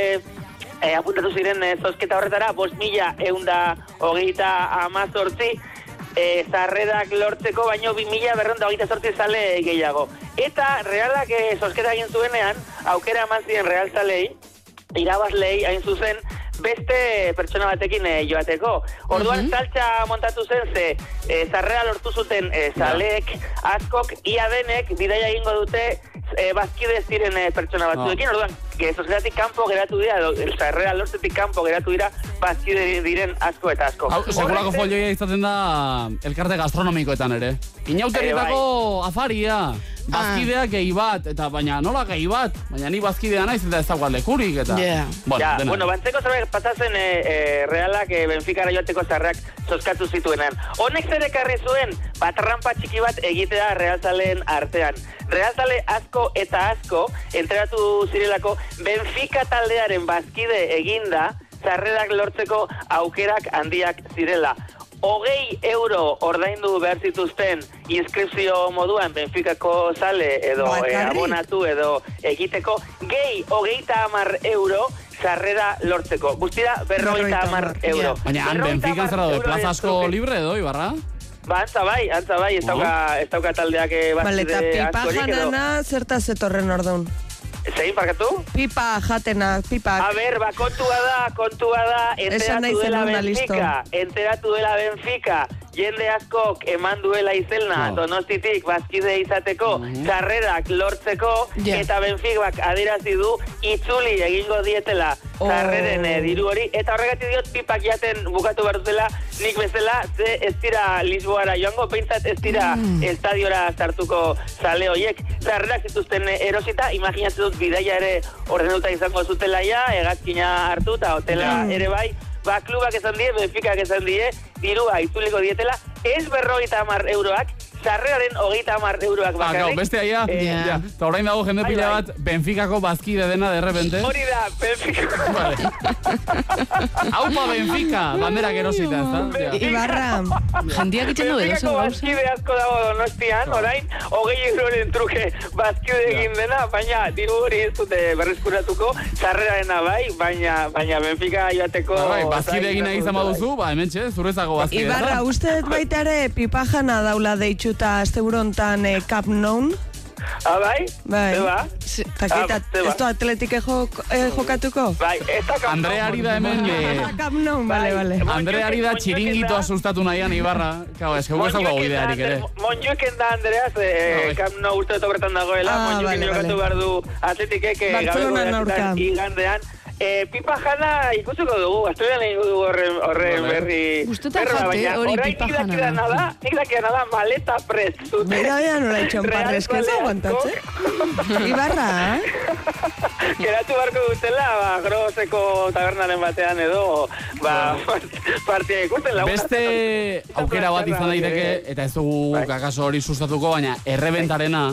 eh, apuntatu ziren eh, zozketa horretara, bost mila eunda hogeita amazortzi, eh, zarredak lortzeko, baino bi mila berrenda hogeita sortzi zale gehiago. Eta realak eh, zozketa egin zuenean, aukera eman ziren real zalei, irabazlei hain zuzen, beste pertsona batekin eh, joateko. Orduan saltza montatu zen ze eh, zarrera lortu zuten eh, zaleek askok ia denek bidaia egingo dute eh, bazkide ez diren eh, pertsona batzuekin. Orduan, que sozietatik kanpo geratu dira, zarrera lortzetik kanpo geratu dira bazkide diren asko eta asko. Hau, Horrek- folioia izaten da elkarte gastronomikoetan ere. Inauterietako afaria, bazkideak gehi bat, eta baina nola gehi bat, baina ni bazkidea naiz eta ez dagoa lekurik, eta... Yeah. Bueno, ja, dena. bueno, bantzeko zerbait patazen e, e, realak e, Benficara joateko zarrak zozkatu zituenan. Honek zer ekarri zuen, batrampa txiki bat egitea realzaleen artean. Realzale asko eta asko enteratu zirelako Benfica taldearen bazkide eginda zarrerak lortzeko aukerak handiak zirela. Hogei euro ordaindu behar zituzten inskripzio moduan Benficako zale edo e, abonatu edo egiteko, gehi hogeita hamar euro sarrera lortzeko. Guztira berrogeita hamar euro. Baina han Benfica zera de euro plaza asko libre edo, Ibarra? Ba, antza bai, antza bai, ez dauka, ez dauka taldeak eh, Bale, eta bazkide pipa askorik edo. janana zertaz etorren orduan. Zein, parkatu? Pipa jatena, pipak. A ber, ba, kontua da, kontua da, enteratu dela Benfica, enteratu dela Benfica, jende askok eman duela izelna No. donostitik bazkide izateko, sarrerak lortzeko, Ja. eta Benfibak adirazi du itzuli egingo dietela sarreren eh, diru hori, eta horregatik diot pipak jaten bukatu behar dutela, nik bezala, ze ez dira Lisboara joango, behintzat ez dira estadiora sartuko zale horiek, sarrerak zituzten eh, erosita, imaginatzen dut bidaia ere ordenuta izango zutela ja, hegazkina hartu eta hotela ere bai, ba, klubak esan die, Benficak esan die, dirua itzuliko dietela, ez berrogeita hamar euroak, sarreraren hogeita hamar euroak Ba, bakarrik. gau, beste aia, Eh, ja, eta orain dago jende Bai, pila bai. bat, Benficako bazkide dena de repente. Hori da, Benfica. Vale. Aupa Benfica, banderak erosita, ez da? Ibarra, Jendiak itxen du edo zen bazkide asko dago donostian, orain, hogei euroren truke bazkide egin dena, baina diru hori ez dute berreskuratuko, sarrerarena bai, baina, baina Benfica joateko... Ba, bai, bazkide egin nahi izan baduzu, ba, hemen txe, zuretzako bazkide. Ibarra, uste dut baita ere pipajana daula deitxuta azte burontan eh, Cap Non? Ah, bai? Bai. Zeba? Takita, Ah, ez du atletike jok, eh, jokatuko? Bai, ez da Nou. Andreari da hemen, eh, Cap Non, bale, bale. Andreari da txiringitoa sustatu nahian, Ibarra. Kau, ez gau ez dago idearik ere. Monjuken da Andrea, ze eh, Camp Nou uste dut dagoela, Ah, Monjuken vale, jokatu vale. behar du atletikek eh, Bartzelonan gabeko aurka. bederatzitan Eh, pipa jana ikusiko dugu, asturian egin dugu horren, horren berri. Gustuta jate, hori pipa nik jana dakidana da. da, nik dakidana da maleta zuten. Mira, ya parrez, que ez Balearekok aguantatze. Ibarra, Geratu beharko dutela, ba, groseko tabernaren batean edo, ba, partia ikusten lagun. Beste aukera bat izan daiteke, eta ez dugu kakaso hori sustatuko, baina errebentarena,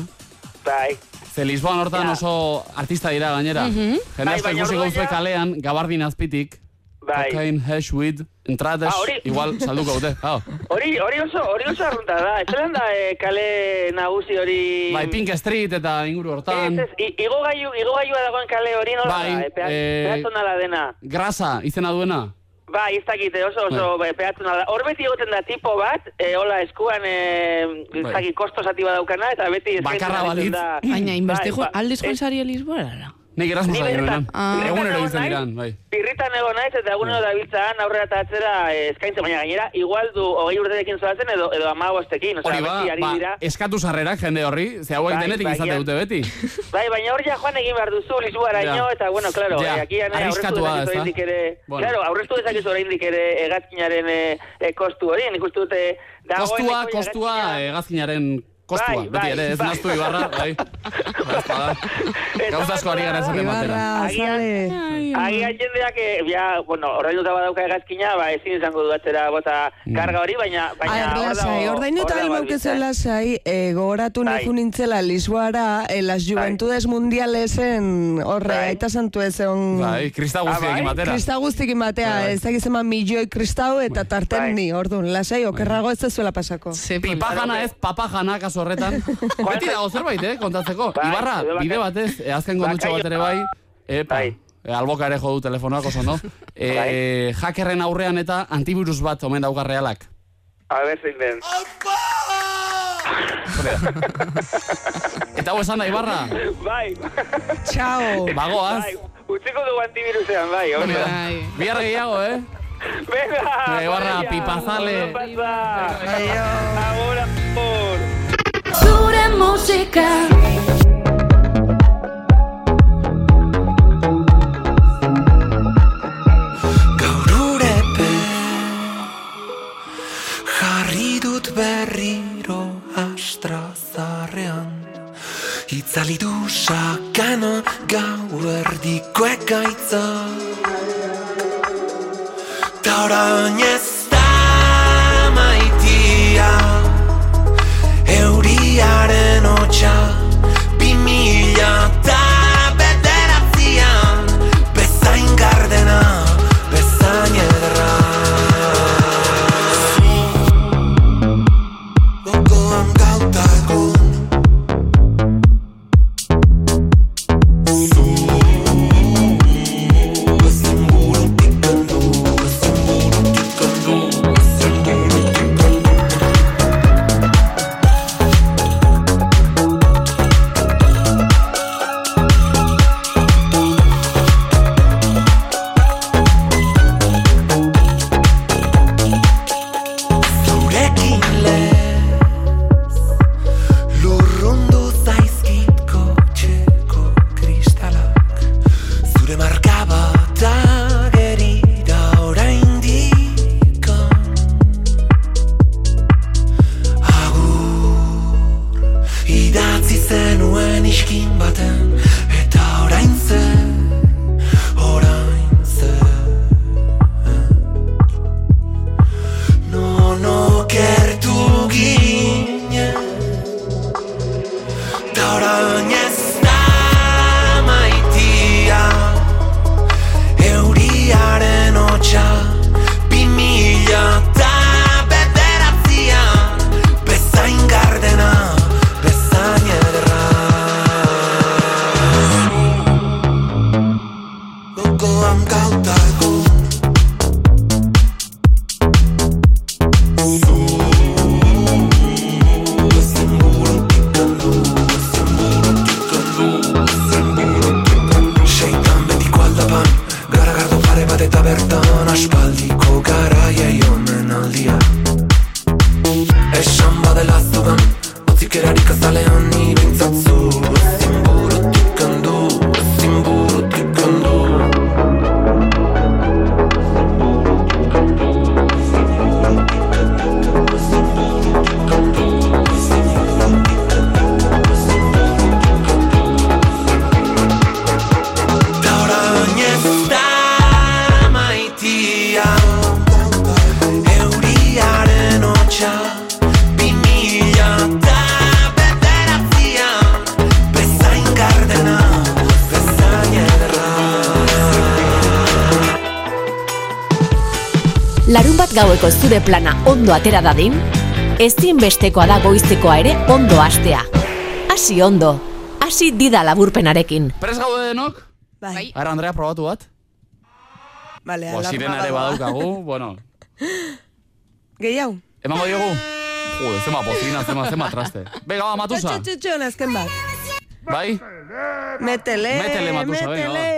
Bai. Ze Lisboan hortan Ja. oso artista dira gainera. Mhm. Jende Bai, asko ikusi kalean, gabardin azpitik, Bai. cocaine, hash, weed, entrades, Ah, hori- igual salduko dute. Hau. Hori, hori oso, hori oso arrunta da. Ez zelan da eh, kale nagusi hori... Bai, Pink Street eta inguru Ez, hortan. ez, i- igogailu, igogailua dagoen kale hori nola Bai, da, eh, pea- eh, peatonala dena. Grasa, izena duena. Bai, ez dakite, oso, oso Bai. bai. peatonala. Hor beti egoten da tipo bat, eh, hola eskuan, eh, ez Bai. dakit kosto zati badaukana, eta beti Bakarra balitz. da. Baina, inbeste jo, Bai, ba- aldiz joan zari Lisboara. Nik erasmus ari. Ah. Egunero egon diran, bai. Birritan egon naiz eta egunero dabiltzan aurrera eta atzera eh, eskaintzen, baina gainera, igual du hogei urterekin zoazen edo, edo amagostekin, osea, Hori ba, beti ari ba, dira. eskatu sarrerak jende horri, ze hauek Bai, denetik bai, izate dute beti. Bai, baina hor ja joan egin behar duzu Lisboara ino, eta bueno, claro, Ja, eh, aquí ane, aurreztu oraindik ere, Bueno. claro, aurreztu dezakezu oraindik ere hegazkinaren eh, eh, kostu hori, nik uste dute Kostua, kostua, hegazkinaren kostua, Bai, beti bai, ere, ez bai. naztu ibarra, bai. Ba, ez bada. Gauza asko ari gara esaten batera. Agian-. Agian jendeak, eh, ja, bueno, ordainduta badauka hegazkina, ba, ezin izango du atzera bota Mm. karga hori, baina... baina hor lasai, hor dago almaukezu albistea. lasai, eh, gogoratu Bai. nijo nintzela Lisboara, eh, las juventudes mundialesen horre, Bai. aita santu ez egon... Bai, krista Ah, guztiekin bai? batera. Krista Bai, bai. ez dakiz eman milioi kristau eta tarten Bai. ni, orduan, lasai, okerrago ez zuela pasako. Pipajana ez, papajana kaso horretan. Beti dago zerbait, eh, kontatzeko. Bai, Ibarra, bide batez, eh, azken gondutxo bat ere bai, epa, Bai. eh, alboka ere jo du telefonoak oso, no? Eh, hackerren aurrean eta antivirus bat omen dauka realak. A ver, zein den. Eta hau esan da, Ibarra, Bai, Txao. bagoaz. bai, utziko dugu antivirusean, bai, da. Bai. Bihar gehiago, eh? Venga, Ibarra, pipazale. Agur, agur. Gaur Jarri dut berriro astrazarrean Itzali du sakana gau erdiko ekaitza Ta orain ez Euriaren hotxa Bi mila Anh cao cauta cum ondo atera dadin, ezinbestekoa da goizekoa ere ondo hastea. Hasi ondo, hasi dida laburpenarekin. Pres gaude denok? Bai. Ara, Andrea, probatu bat? Vale, Bo, sirena ere badaukagu, bueno. Gehiago. Emango diogu? Jode, zema bocina, zema, zema traste. Venga, va, Matusa. Txu, txu, azken bat. Bai? Metele, Métele, Matusa, venga,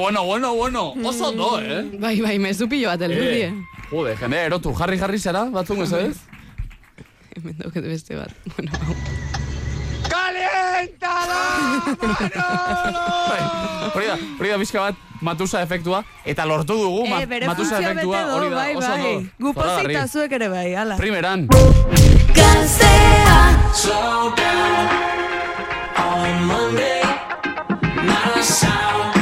Bueno, bueno, bueno. Oso ondo, eh? Bai, bai, mezu pilo bat heldu die. Jode, jende, erotu, jarri jarri zara, batzuk ez ez? Hemen dauket beste bat. Bueno, Bai, hori da, hori da bizka bat, matusa efektua, eta lortu dugu, ma, Eh, matusa efektua, hori da, bai, oso bai. ondo. Gu pozik Zoragarri. eta zuek ere bai, ala. Primeran. Slow down on Monday, not a sound.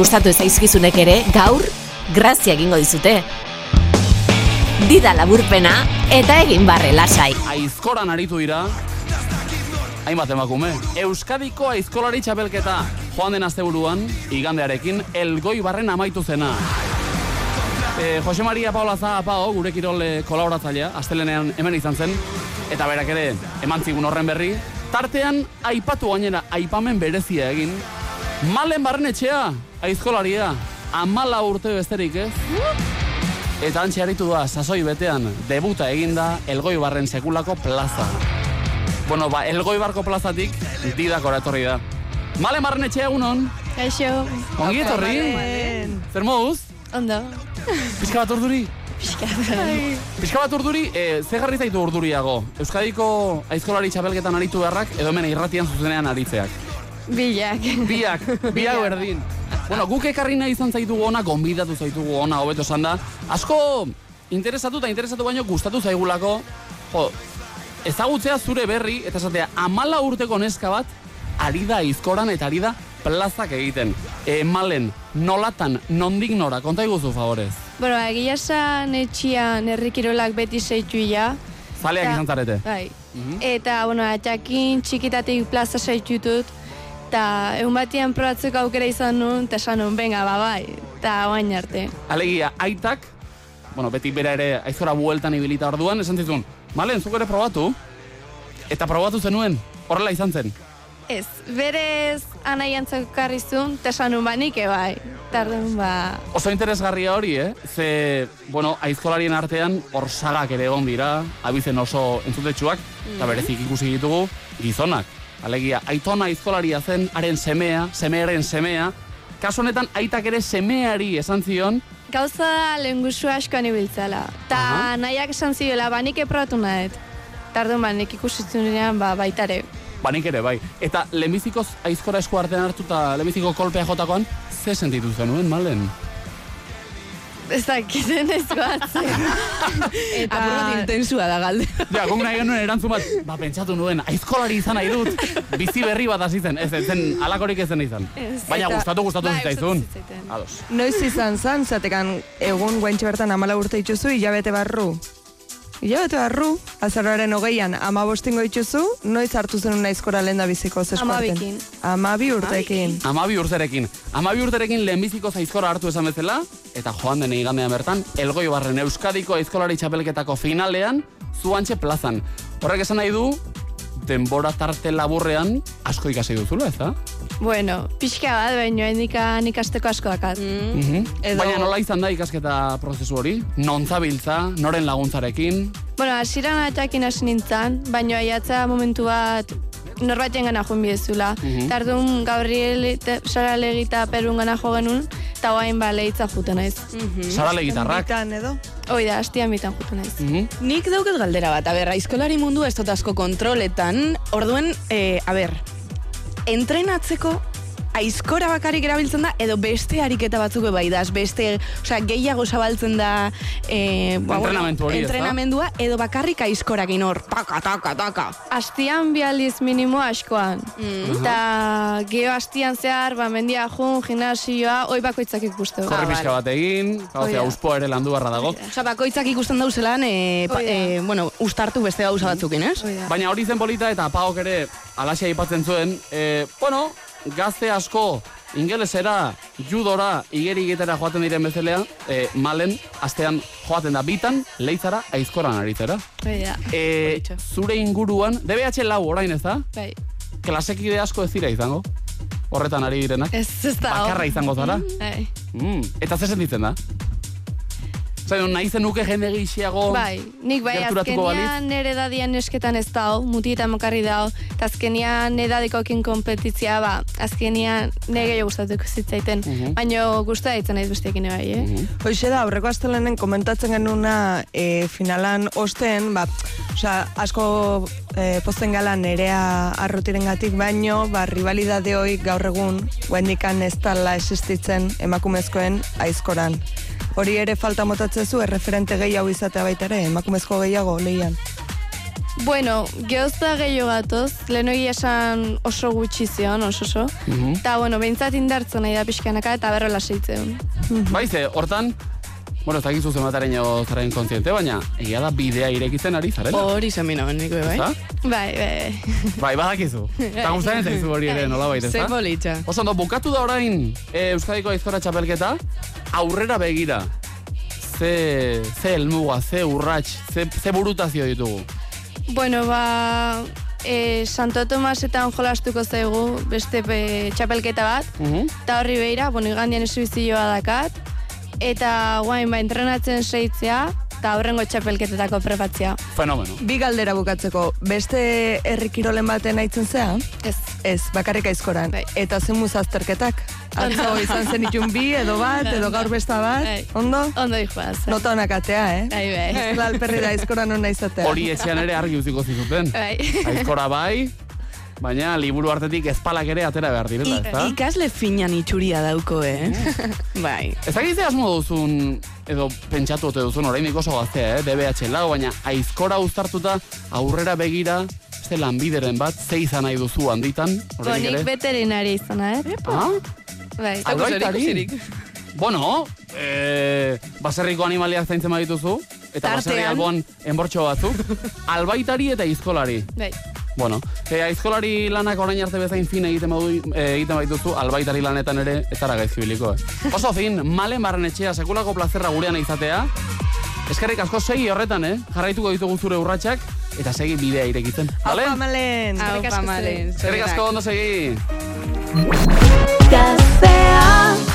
Gustatu zaizkizunek ere, gaur, grazia egingo dizute. Dida laburpena eta egin barre lasai. Aizkoran aritu dira, hainbat emakume. Euskadiko aizkolari txapelketa joan den asteburuan, igandearekin, elgoi barren amaitu zena. E, Jose Maria Paula Zahapao, gure kirol eh, kolaboratzailea, astelenean hemen izan zen, eta berak ere eman zigun horren berri, tartean aipatu gainera aipamen berezia egin, malen barren etxea, aizkolaria, amala urte besterik ez? Eta antxe aritu da, sasoi betean, debuta eginda Elgoi Barren sekulako plaza. Bueno, ba, Elgoi Barko plazatik, didako etorri da. Male marren etxea egunon, Kaixo. ongi etorri? Zer moduz? Ondo. Pizka bat urduri? Pizka bat urduri, e, ze jarri zaitu urduriago? Euskadiko aizkolari txapelketan aritu beharrak, edo hemen irratian zuzenean aritzeak. Bilak. Biak, biak berdin. Bueno, guk ekarri nahi izan zaitugu ona, gonbidatu zaitugu ona, hobeto esan da. Asko interesatu eta interesatu baino gustatu zaigulako, jo, ezagutzea zure berri, eta esatea, amala urteko neska bat, ari da izkoran eta ari da plazak egiten. E, malen, nolatan, nondik nora, konta iguzu favorez. Bueno, egia esan etxian herrikirolak beti zeitu ja. Zaleak izan zarete. Bai. Eta, bueno, atxakin txikitatik plaza zeitu dut. Eta egun batian probatzeko aukera izan nuen, eta esan nuen, venga, ba, bai. Eta oain arte. Alegia, aitak, bueno, beti bera ere aizora bueltan ibilita orduan, esan zizun, malen, zuk ere probatu? Eta probatu zenuen, horrela izan zen. Ez, berez anaiantzako karrizun, tesanun ba nik ebai. Tardun ba... Oso interesgarria hori, eh? Ze, bueno, aizkolarien artean hor sagak ere egon dira, abizen oso entzutetsuak, eta berezik ikusi ditugu gizonak. Alegia, aitona aizkolaria zen, haren semea, semearen semea, kasu honetan aitak ere semeari esan zion, Gauza da lehengusu askoan ibiltzala. Ta nahiak esan ziola, ba nik eprobatu nahet. Tardun ba nik ikusitzunean ba baitare. banik ere bai. Eta lehenbizikoz aizkora esku artean hartu eta lehenbiziko kolpea jotakoan, ze sentitu zenuen, malen? Ez dakiten ez goatzen. Eta... Apur bat intensua da galde. Ja, guk nahi genuen erantzun bat, ba, pentsatu nuen, aizkolari izan nahi dut, bizi berri bat hasi zen, ez ez zen, alakorik ez zen izan. Ez. Baina Eta- gustatu, gustatu Bai, zitzaizun. Ados. Noiz izan zan, zatekan egun guaintxe bertan amala urte itxuzu, hilabete barru. Hilabete barru, azaroaren hogeian ama bostingo itxuzu, noiz hartu zen aizkora lehen da biziko zeskuarten. Amabikin. Amabi urtekin. Amabi urterekin. Amabi urterekin lehenbiziko aizkora hartu esan bezala, eta joan den igandean bertan, elgoi barren Euskadiko aizkolari txapelketako finalean, zuantxe plazan. Horrek esan nahi du, denbora tarte laburrean asko ikasi duzula, ez da? Bueno, pixka bat, baina nika ikasteko asko dakat. Mhm. Baina nola izan da ikasketa prozesu hori? Non zabiltza, noren laguntzarekin? Bueno, hasieran atxakin hasi nintzen, baina aiatza momentu bat norbaiten gana joan bidezula. Mhm. Tardun Gabriel Sara Legita Perun gana jo genuen, eta guain ba lehitza juten naiz. Sara Legitarrak. Bitan edo? Hoi da, hastian bitan juten naiz. Nik dauket galdera bat, a ber, aizkolari mundu ez dut asko kontroletan, orduen, eh, a ber, entrenatzeko aizkora bakarrik erabiltzen da, edo beste ariketa batzuk bai da, beste, osea, gehiago zabaltzen da, eh, ba, bueno, Entrenamendu hori, entrenamendua, edo bakarrik aizkorakin hor, taka, taka, taka. Astian bi aldiz minimo askoan. Mm. Eta geho astian zehar, ba, mendia jun, gimnasioa, oi bakoitzak ikuste. Korri pixka bat egin, gauzea da. uspoa ere landu barra dago. Osa, bakoitzak ikusten dauzelan, eh, pa, eh, bueno, ustartu beste gauza batzukin, ez? Baina hori zen polita eta paok ere alaxia aipatzen zuen, e, bueno, gazte asko ingelesera, judora, igeriketera joaten diren bezalea, e, malen, astean joaten da bitan, leitzara, aizkoran aritzera. Da. E, zure inguruan, DBH lau orain ez da? Bai. Klasekide asko ez dira izango? Horretan ari direnak? Ez, ez da. Bakarra izango zara? Bai. Mm, eta zer sentitzen da? Zaino, nahi zenuke jende gehiago Bai, nik bai, azkenian nere dadian esketan ez dao, mutietan mokarri dao, eta azkenian edadikokin kompetitzia, ba, azkenian nire gehiago gustatuko zitzaiten, Mhm. baina gusta ditzen naiz besteekin bai, eh? Hoxe da, aurreko astelenen komentatzen genuna e, finalan osten, ba, osea, asko e, pozten gala nerea arrutiren gatik, baino, ba, rivalidade hoi gaur egun, guendikan ez tala existitzen emakumezkoen aizkoran. Hori ere falta motatzezu, erreferente gehiago izatea baita ere, emakumezko gehiago lehian. Bueno, gehozta gehiago gatoz, lehen hori esan oso gutxi zion, oso oso. Mhm. Eta, bueno, behintzat indartzen nahi da pixkanaka eta berro laseitzen. Bai, ze, hortan, bueno, ez dakizu zemataren jo zaren kontziente, baina egia da bidea irekitzen ari zarela. Hori zen bina, nik bai. Ezta? Bai, bai. Bai, badakizu. Eta gustatzen zaizu hori ere, nola baita, Ze politxa. Oso ondo, bukatu da orain e, Euskadiko aizkora txapelketa, aurrera begira. Ze, ze elmuga, ze urrats, ze, ze burutazio ditugu. Bueno, ba, e, Santo Tomasetan jolastuko zaigu beste pe, txapelketa bat, eta horri behira, bueno, igandian esubizioa dakat, eta guain ba, entrenatzen seitzea, eta horrengo txapelketetako prepatzea. Fenomeno. Bi galdera bukatzeko, beste herri kirolen baten aitzen zea? Ez. Ez, bakarrik aizkoran. Bai. Eta zen azterketak? Atzo izan zen itun bi, edo bat, edo gaur besta bat, Bai. ondo? Ondo dijoaz. Nota honak atea, eh? Bai, bai. Ez da alperri da aizkoran hona izatea. Hori etxean ere argi utziko zizuten. Bai. Aizkora bai, baina liburu artetik ezpalak ere atera behar direla, ezta? ikasle finan itxuria dauko, eh? bai. Ez dakit ze asmo duzun, edo pentsatu ote duzun, oraindik oso gaztea, eh? DBH lau, baina aizkora uztartuta aurrera begira, ze lanbideren bat, ze izan nahi duzu handitan, Bonik veterinaria izana, eh? Ah? Bai. Albaitari? Bueno, eh, baserriko animaliak zaintzen badituzu, eta baserri Tartean. alboan enbortxo batzuk, albaitari eta izkolari. Bai. Bueno, e, aizkolari lanak orain arte bezain fin egiten, badu, e, egiten baituzu, albaitari lanetan ere ez zara gaizkibiliko. Eh? Oso fin, malen barren etxea, sekulako plazerra gurean izatea. Eskerrik asko segi horretan, eh? Jarraituko ditugu zure urratsak eta segi bidea irekitzen. Vale? Aupa malen. Aupa malen. Eskerrik asko ondo segi. From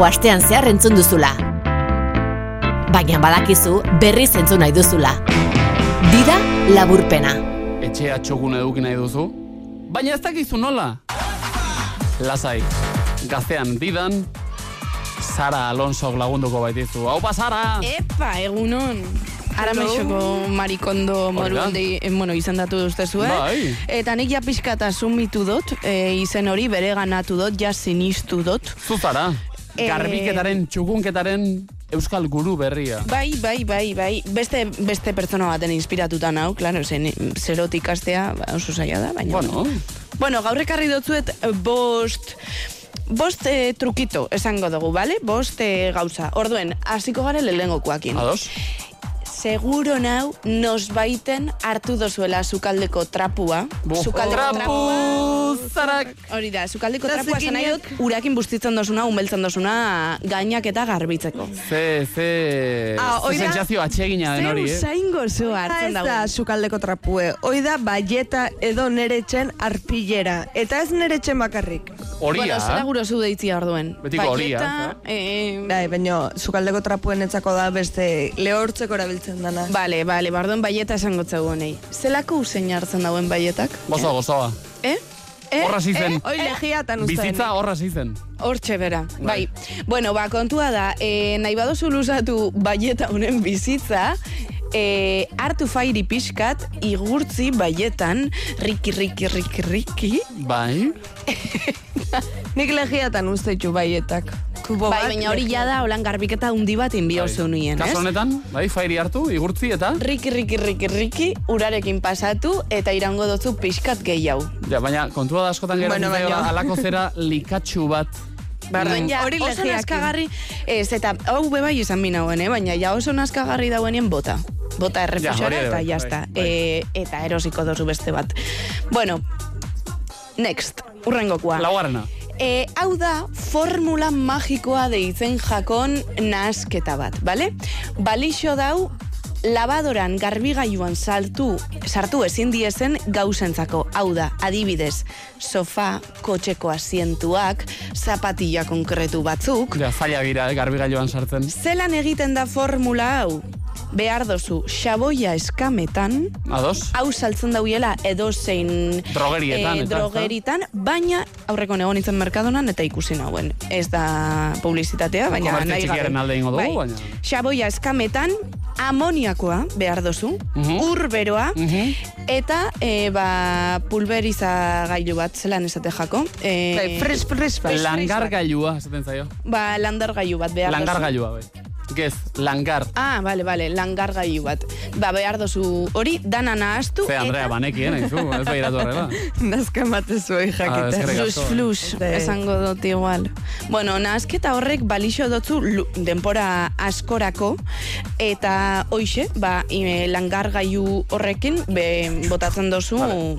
Badakigu astean zehar entzun duzula. Baina badakizu berriz entzun nahi duzula. Dida laburpena. Etxea txogun eduki nahi duzu? Baina ez dakizu nola? Lasai, gaztean didan, Sara Alonso lagunduko baitizu. Hau Sara! Epa, egunon. Ara maixoko marikondo moru handi, eh, bueno, izendatu duztezu, eh? Bai. Eta nik ja pixkata sumitu dut, eh, izen hori bere ganatu dut, ja sinistu dut. Zuzara, garbiketaren, txukunketaren euskal guru berria. Bai, bai, bai, bai. Beste, beste pertsona baten inspiratuta nau, klaro, zen zerotik astea ba, oso zaila da, baina... Bueno. Bueno, gaur ekarri dutzuet eh, bost... Bost eh, trukito esango dugu, bale? Bost eh, gauza. Orduen, hasiko gare lehengokoakin. Ados? Seguro nau, nos baiten hartu dozuela sukaldeko trapua. Bo. Sukaldeko Trapu, zarak. Hori da, sukaldeko Eta trapua nahi dut, zikinak. urakin bustitzen dozuna, umeltzen dozuna, gainak eta garbitzeko. Ze, ze... Ah, ze hori da- sentsazio atsegina den hori, eh? Zain gozo hartzen Ez da dago. sukaldeko trapue, hoi da baieta edo neretzen arpillera. Eta ez neretzen bakarrik. Horia. Bueno, zera gurozu deitzia orduen. Betiko horia, Baieta, eh, Bai, baina sukaldeko trapuen etzako da beste lehortzeko erabiltzen dana. Bale, bale, barduen baieta esango zego honei. Zelako usein hartzen dauen baietak? Gozo, gozoa. Eh? Eh? Horra zizen. Eh? Hoi legiatan uste. Bizitza horra zizen. Hortxe bera, bai. Bueno, ba, kontua da, e, nahi baduzu luzatu baieta honen bizitza, e, hartu fairi pixkat, igurtzi baietan, riki, riki, riki, riki. Bai. Nik legiatan uste ditu baietak. Kubo Bai, baina hori ja da, holan garbiketa hundi bat inbio Bai. nien, ez? Kaso honetan, bai, fairi hartu, igurtzi eta... Riki, riki, riki, riki, urarekin pasatu, eta irango dutzu pixkat gehiago. Ja, baina kontua da askotan geratzen Bueno, bueno, baina- alako zera likatxu bat. Baina, ja, hori oso naskagarri, ez, eta hau bebai izan minauen, eh? baina ja oso naskagarri dauenien bota. Bota Ja, errefusora ere eta bai, jazta. bai, E, eta erosiko dozu beste bat. Bueno, next, urrengokoa. Laugarrena. E, hau da, formula magikoa deitzen jakon nahasketa bat, bale? Balixo dau, labadoran garbigailuan saltu, sartu ezin diezen gauzentzako. Hau da, adibidez, sofa, kotxeko asientuak, zapatilla konkretu batzuk. Ja, zaila gira, eh, garbigailuan sartzen. Zelan egiten da formula hau? Behar dozu, xaboia eskametan, Ados? hau saltzen dauela edozein Drogerietan, eh, eta, drogeritan, baina aurreko nego nintzen merkadonan eta ikusi nauen. Ez da publizitatea, baina nahi txikiaren alde ingo dugu, Bai. baina... Xaboia eskametan, amoniakoa behar dozu, Mhm. ur beroa, eta e, ba, pulveriza gailu bat, zelan esate jako. E, Bai, fres, fres, fres. Langargailua, esaten zaio. Ba, landar gailu bat behar dozu. Langargailua, bai. Gez, langar. Ah, bale, bale, langar gailu bat. Ba, behar dozu hori, dana nahaztu. Ze, Andrea, banekien, aizu, ez behiratu horrela. Nazka matezu Ah, hori jakite. eskerrik Flus, flus, De- esango dut igual. Bueno, nahazketa horrek balixo dotzu lu- denpora askorako, eta hoixe, ba, e, langargailu horrekin be, botatzen dozu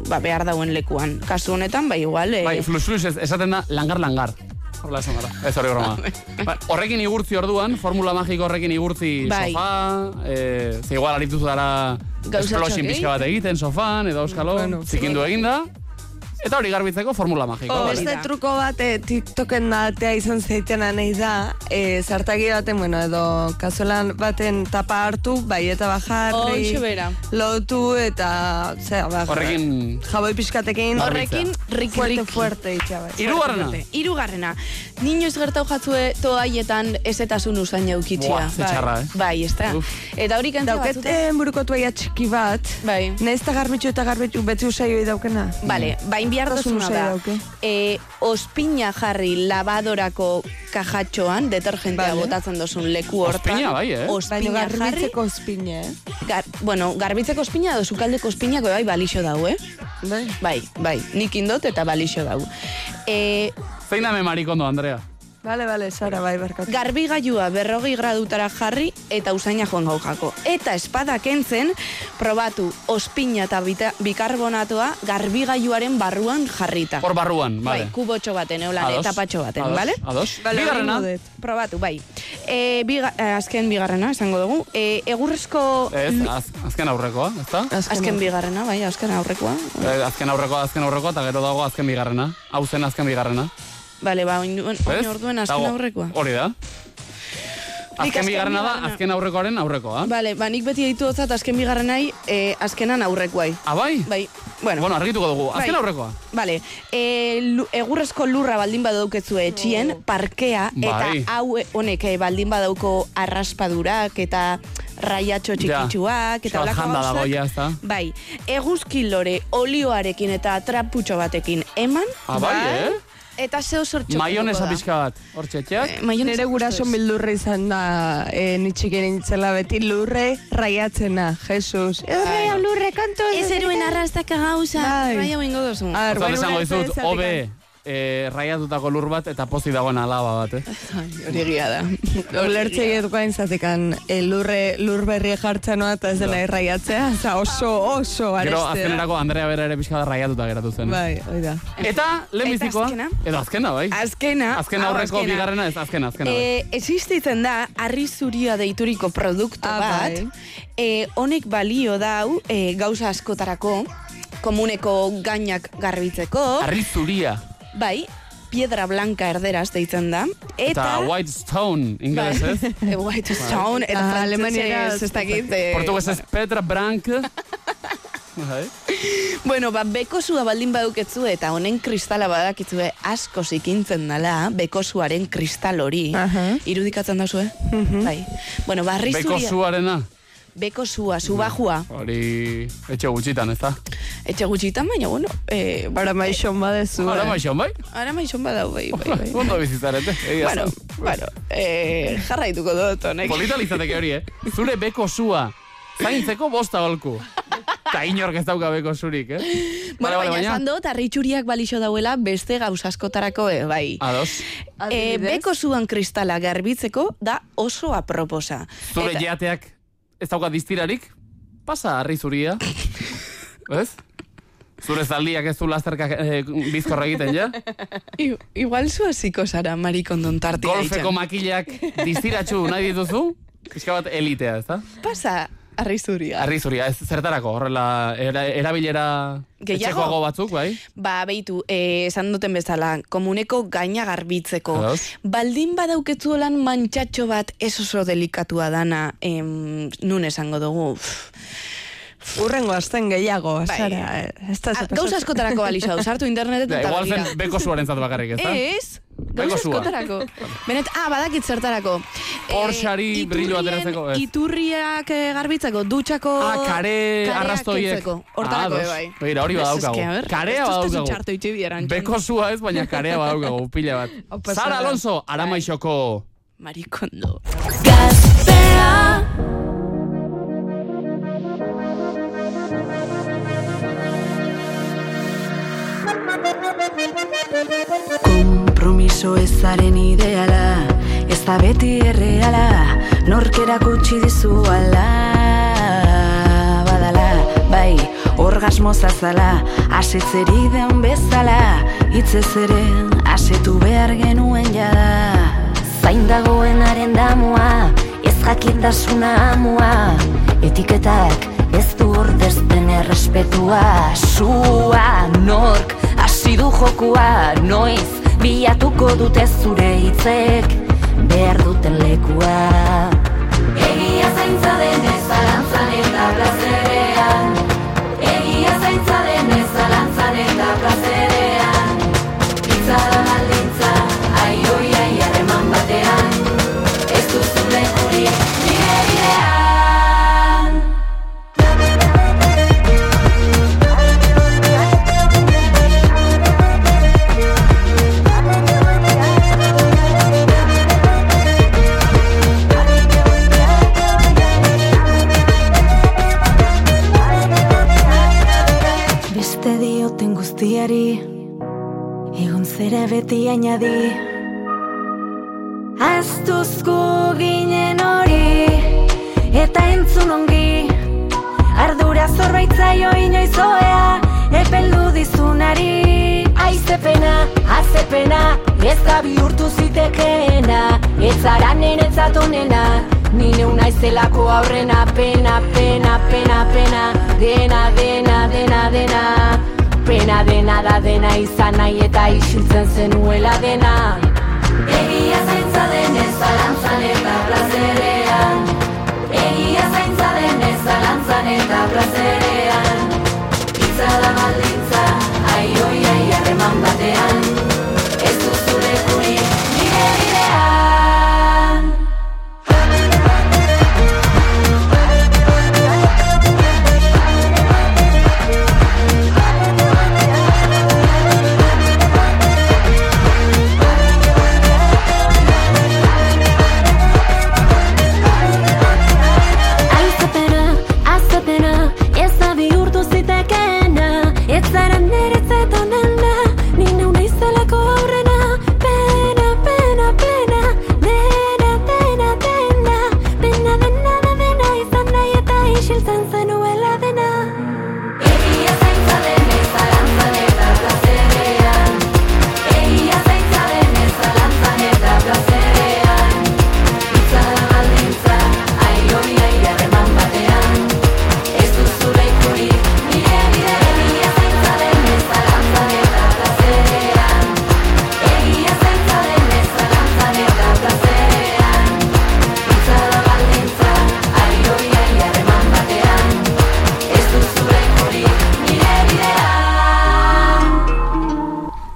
ba, behar dauen lekuan. Kasu honetan, ba, igual... E, Bai, flus, flus, esaten da langar-langar. Horrela esan gara, ez hori broma. Ba, horrekin igurtzi orduan, formula magiko horrekin igurtzi Bai. sofa, eh, ze igual aritu zara esplosin pixka bat egiten sofan, edo euskalo, Bueno, zikindu eginda, eta hori garbitzeko formula magiko. Oh, beste truko bat eh, TikToken datea izan zeitena nahi da, eh, zartagi baten, bueno, edo kazuelan baten tapa hartu, bai eta bajarri, Hoxe bera. lotu eta, zera, ba, Horrekin jaboi pixkatekin, Horrekin, riki, fuerte, fuerte, itxa bai. Hirugarrena. Fuerte. Hirugarrena. Niñoz gertau jatzue toaietan ezetasun usain eukitzia. Buah, txarra, eh? Bai, ez da. Eta hori kantzia Dauket batzutan... eh, buruko toaia txiki bat, Bai. nahiz eta garbitxu eta garbitxu beti usaioi daukena. Vale, bain behar dozuna da. E, ospina jarri labadorako kajatxoan, detergentea Vale. botatzen dozun leku hortan. Ospina, bai, eh? Ospina jarri. garbitzeko ospina, eh? Gar, bueno, garbitzeko ospina edo sukaldeko ospinako bai balixo dau, eh? Bai. Bai, bai, nik indot eta balixo dau. E, Zein da memarikondo, Andrea? Bale, bale, Sara, bai, barkatu. garbigailua berrogei gradutara jarri eta usaina joan gau jako. Eta espada kentzen, probatu ospina eta bita, bikarbonatoa garbigailuaren barruan jarrita. Hor barruan, Bai, bale. kubotxo baten, eulan, Ados. etapatxo baten, Ados, bale? Ados. Bale, Bigarrena. Probatu, bai. E, biga, eh, azken bigarrena, esango dugu. E, egurrezko... Ez, az, azken aurrekoa, ezta? Azken bigarrena, bai, azken aurrekoa. Eh, azken aurrekoa, azken aurrekoa, eta gero dago azken bigarrena. Hau zen azken bigarrena. Bale, ba, oin, oin orduen azken aurrekoa. Hori da. Azken bigarrena da, azken aurrekoaren aurrekoa. Bale, ba, nik beti ditu otzat azken bigarrenai, e, azkenan aurrekoai. Ah, bai? Bai, bueno. Bueno, argituko dugu. Azken Bai. aurrekoa. Vale, e, lu, egurrezko lurra baldin badaukezu etxien, parkea, Bai. eta hau e, honek eh, baldin badauko arraspadurak, eta raiatxo txikitsuak, eta dago, gauzak. ja? Bai, eguzki lore olioarekin eta traputxo batekin eman, Ah, bai, eh? Eta zeo sortxo. Maionesa pixka bat. Hor txetxeak. Nere guraso mildurre izan da, e, nitxiken nintzela beti lurre raiatzena, Jesus. Lurre, lurre, kanto. Ez eruen arrastaka gauza, Bai. raia bingo dozu. Ar, Otan bai, esango bai, dizut, ez, eh, raiatutako lur bat eta pozi dagoen alaba bat, eh? Hori gira da. Olertzei edukain zatekan e, lurre, lur berri jartzen noa eta ez dela irraiatzea, oza, oso, oso Gero arestea. azkenerako Andrea bera ere pixka bat raiatuta geratu zen. Bai, hoi da. Eta, lehen Eta bizikoa. azkena? Edo azkena, bai. Azkena. Azken hau aurreko azkena. bigarrena ez azkena, azkena. bai. E, existitzen da, harri zuria deituriko produktu Ah, bat, bai. e, honek balio dau e, gauza askotarako, komuneko gainak garbitzeko, Harri zuria. Bai, piedra blanca erderaz deitzen da, Eta eta... White Stone, ingeles ez? E, White Stone, eta Ah, alemanieraz, ez dakit... e, Portuguesez Petra Brank. Bai. Bueno, ba, bekosua baldin baduketzu eta honen kristala badakitzue asko zikintzen dala, bekosuaren kristal hori. Irudikatzen da zue? Bai. Bueno, barri Beko zuarena. Bekosua, subajua. Hori etxe gutxitan, ez da? Etxe gutxitan, baina, bueno, eh, Bara maixon badezu. Ara maixon, bai? Ara maixon badau, bai, bai, bai. Ondo bizitzarete, egia Bueno, bueno, eh, jarraituko dut, honek. Polita lizateke hori, eh? Zure beko zua, zaintzeko bosta holku. Ta inork ez dauka beko zurik, eh? Bueno, baina esan dut, arritxuriak balixo dauela beste gauz askotarako, eh, bai. Ados. E, beko zuan kristala garbitzeko da oso aproposa. Zure jeateak ez dauka distirarik, pasa harri zuria. Ez? Zure zaldiak ez du lasterka eh, bizkorra egiten, ja? I, igual zu hasiko zara marikondon tartia Golfeko makilak distiratxu nahi dituzu? Pixka bat elitea, ez da? Pasa, arri zuria. Harri zuria, ez zertarako, horrela, era, erabilera Gehiago? etxekoago batzuk, bai? Ba, beitu, eh, esan duten bezala, komuneko gaina garbitzeko. Ados. Baldin badauketzuelan mantxatxo bat ez oso delikatua dana, em, nun esango dugu, Urrengo azten gehiago, Bai. Sara. eh, Gauza askotarako balixau, sartu internetetan Ja, eta igual zen beko zuaren zat bakarrik, ez da? Ez, Beko gauza zua. askotarako. Benet, ah, badakit zertarako. Porxari brillo ateratzeko, ez? Iturriak eh, garbitzeko, dutxako... Ah, kare arrastoiek. Hortarako, Ah, eh, bai. Begira, hori ber, Karea bieran, Beko zua ez, baina karea badaukagu, pila bat. Sara. Alonso, aramaixoko. Marikondo. Kompromiso ezaren ideala Ez da beti erreala Norkera gutxi dizu ala Badala, bai, orgasmo zazala Asetzeri den bezala Itzez ere, asetu behar genuen jada Zain dagoenaren damua, ez jakintasuna amua. Etiketak ez du ordezten errespetua. Sua, nork, hasi du jokua Noiz, bilatuko dute zure hitzek Behar duten lekua Egia zaintza denez zalantzan eta plazerean. Beti ainadi Aztuzko ginen hori Eta entzun ongi. Ardura zorbaitzaio inoizoea Epeldu dizunari. Aizepena, azepena Ez da bihurtu zitekeena. Ez zara nenetzat onena Ni neu naizelako aurrena. Pena, pena, pena, pena Dena, dena, dena, dena Pena dena da dena izan nahi eta isiltzen zenuela dena. Egia zaintza denez zalantzan eta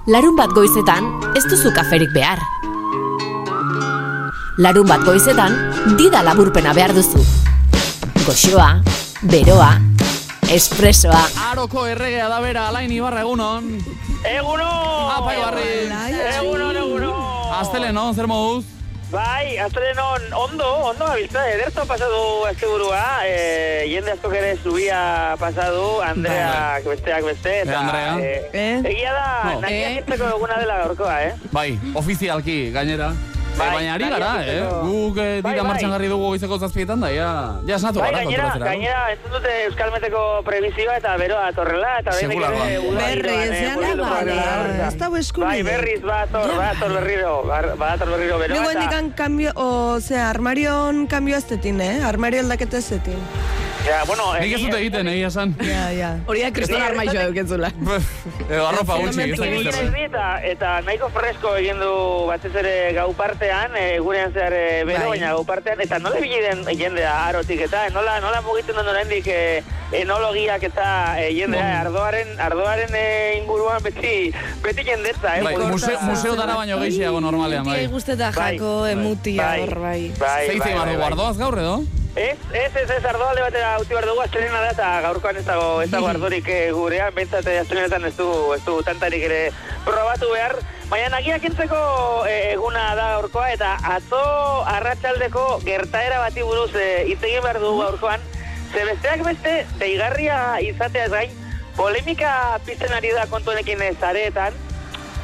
Larun bat goizetan ez duzu kaferik behar. Larun bat goizetan dida laburpena behar duzu. Goxoa, beroa, espresoa. Aroko erregea da bera, alain ibarra egunon. Egunon! Apa, Ibarri. Egunon, egunon! Aztele, no? Zer moduz? Bai, astelenon ondo, ondo gabiltza, ederto pasadu asteburua, e, jende askok ere zubia pasadu, Andreak besteak beste, eta Andrea. eh, egia da, No. nahiak itzeko eguna dela gaurkoa, eh? Bai, ofizialki, gainera. Bai, Eh, baina ari bai, gara, eh? Guk eh, Bai, dira bai. martxan jarri dugu goizeko zazpietan da, ja, ja esnatu Bai, gara gainera, kontrolatzera. gainera, entzun dute Euskal Meteko prebizioa eta beroa torrela, eta behin Sekulakoa. Berriz, ja nada, ez dago eskubide. Bai, berriz, bator, bator berriro, bar- badator berriro beroa, Nego hendikan kambio, o, zera, armarion kambio aztetin, eh? Armario aldaketa ezetin. Ja, bueno, Nik ez dute egiten, egia esan. Ja, ja. Hori da kriston armaixoa euketzula. Edo arropa gutxi, ez dakit ez eta, nahiko fresko egin du batez ere gau partean, e, gurean zehar e, bero, baina gau partean, eta nola bilen jendea arotik eta, e, nola, nola mugitzen den oraindik e, enologiak eta e, jendea, ardoaren, ardoaren e, inguruan beti, beti jendetza, eh? Bai, museo, museo dara baino gehiago normalean, bai. Mutia guzteta Bai, jako, emutia, bai, bai. Bai, Zeitzen bai, bardu, bai, bai. ardoaz gaur edo? Ez, ez, ez, ez, ardo alde batera utzi behar dugu, astelena da, eta gaurkoan ez dago, ez dago ardorik eh, gurean, bentsat eh, astelenetan ez du, ez du tantarik ere probatu behar, baina nagiak entzeko eh, eguna da gaurkoa, eta atzo arratsaldeko gertaera bati buruz eh, hitz egin behar dugu gaurkoan, ze besteak beste, deigarria izateaz gain, polemika pizten ari da kontu honekin eh, zareetan,